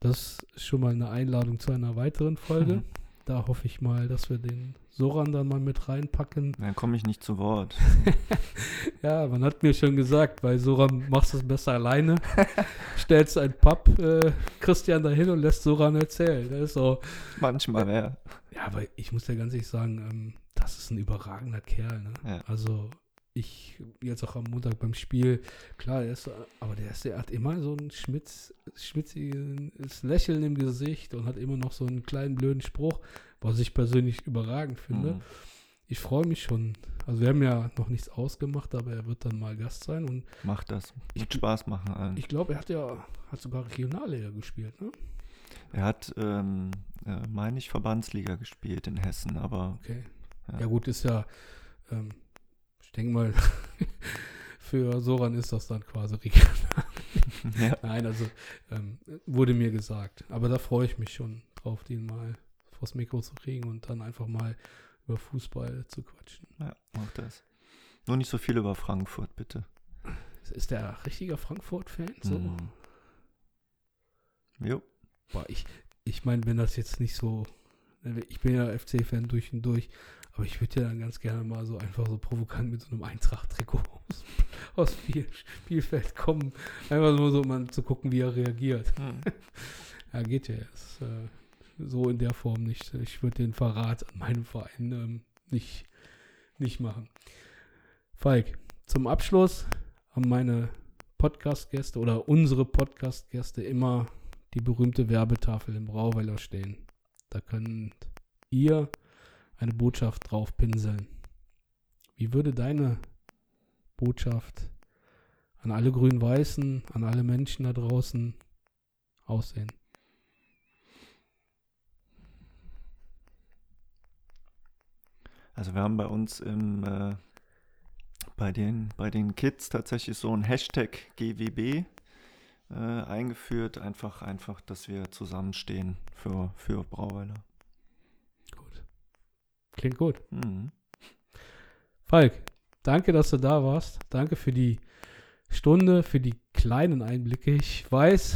Das ist schon mal eine Einladung zu einer weiteren Folge. Mhm. Da hoffe ich mal, dass wir den Soran dann mal mit reinpacken. Dann komme ich nicht zu Wort. Ja, man hat mir schon gesagt, bei Soran machst du es besser alleine. Stellst ein Pub äh, Christian dahin und lässt Soran erzählen. Das ist so. Manchmal, ja. Ja, aber ich muss ja ganz ehrlich sagen, ähm, das ist ein überragender Kerl. Ne? Ja. Also ich jetzt auch am Montag beim Spiel, klar, er ist, aber der, ist, der hat immer so ein schmitz, schmitziges Lächeln im Gesicht und hat immer noch so einen kleinen blöden Spruch, was ich persönlich überragend finde. Mhm. Ich freue mich schon. Also wir haben ja noch nichts ausgemacht, aber er wird dann mal Gast sein und Macht das. Ich- Wird Spaß machen allen. ich glaube, er hat ja hat sogar Regionalliga gespielt, ne? Er hat, ähm, äh, meine ich, Verbandsliga gespielt in Hessen, aber Okay. Ja. Ja, gut, ist ja, ähm, ich denke mal, für Soran ist das dann quasi regional. ja, Nein, also ähm, wurde mir gesagt. Aber da freue ich mich schon drauf, den mal vors Mikro zu kriegen und dann einfach mal über Fußball zu quatschen. ja, mach das. Nur nicht so viel über Frankfurt, bitte. Ist der richtiger Frankfurt-Fan? So? Mhm. Jo. Boah, ich, ich meine, wenn das jetzt nicht so. Ich bin ja FC-Fan durch und durch, aber ich würde ja dann ganz gerne mal so einfach so provokant mit so einem Eintracht-Trikot aus, aus Spiel, Spielfeld kommen. Einfach nur so, um mal zu gucken, wie er reagiert. Hm. Ja, geht ja jetzt. Äh, so in der Form nicht. Ich würde den Verrat an meinem Verein ähm, nicht, nicht machen. Falk, zum Abschluss haben meine Podcast-Gäste oder unsere Podcast-Gäste immer die berühmte Werbetafel im Brauweiler stehen. Da könnt ihr eine Botschaft drauf pinseln. Wie würde deine Botschaft an alle Grün-Weißen, an alle Menschen da draußen aussehen? Also wir haben bei uns im, äh, bei, den, bei den Kids tatsächlich so ein Hashtag GWB äh, eingeführt. Einfach, einfach, dass wir zusammenstehen für, für Brauweiler. Klingt gut. Mhm. Falk, danke, dass du da warst. Danke für die Stunde, für die kleinen Einblicke. Ich weiß,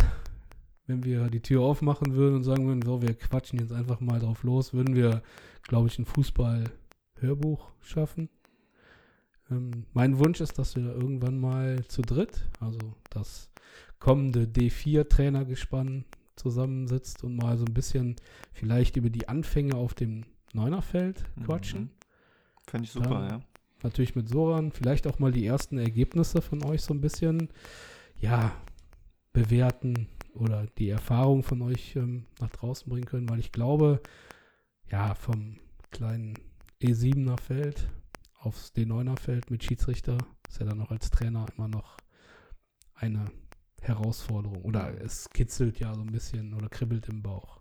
wenn wir die Tür aufmachen würden und sagen würden, so, wir quatschen jetzt einfach mal drauf los, würden wir, glaube ich, ein Fußball-Hörbuch schaffen. Ähm, mein Wunsch ist, dass wir irgendwann mal zu dritt, also das kommende D4-Trainergespann zusammensitzt und mal so ein bisschen vielleicht über die Anfänge auf dem Neunerfeld quatschen. Mhm. Fände ich super, Dann- ja. natürlich mit Soran, vielleicht auch mal die ersten Ergebnisse von euch so ein bisschen, ja, bewerten oder die Erfahrung von euch ähm, nach draußen bringen können, weil ich glaube, ja, vom kleinen E7er Feld aufs D9er Feld mit Schiedsrichter ist ja dann noch als Trainer immer noch eine Herausforderung oder es kitzelt ja so ein bisschen oder kribbelt im Bauch.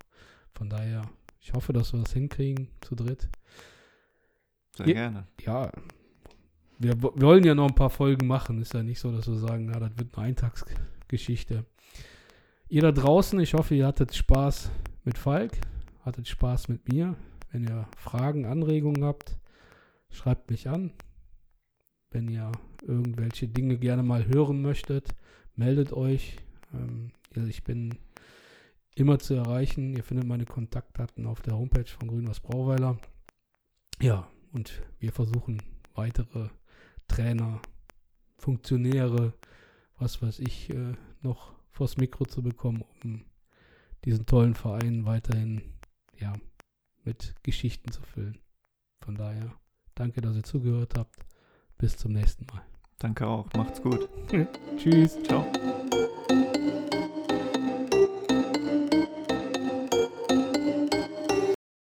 Von daher, ich hoffe, dass wir das hinkriegen zu dritt Sehr Ja. gerne. ja, wir wo- wollen ja noch ein paar Folgen machen. Ist ja nicht so, dass wir sagen, na, das wird eine Eintagsgeschichte. Ihr da draußen, ich hoffe, ihr hattet Spaß mit Falk, hattet Spaß mit mir. Wenn ihr Fragen, Anregungen habt, schreibt mich an. Wenn ihr irgendwelche Dinge gerne mal hören möchtet, meldet euch. Ähm, ich bin immer zu erreichen. Ihr findet meine Kontaktdaten auf der Homepage von Grünwas Brauweiler. Ja, und wir versuchen weitere Trainer, Funktionäre, was weiß ich, äh, noch vors Mikro zu bekommen, um diesen tollen Verein weiterhin ja, mit Geschichten zu füllen. Von daher, danke, dass ihr zugehört habt. Bis zum nächsten Mal. Danke auch. Macht's gut. Tschüss. Ciao.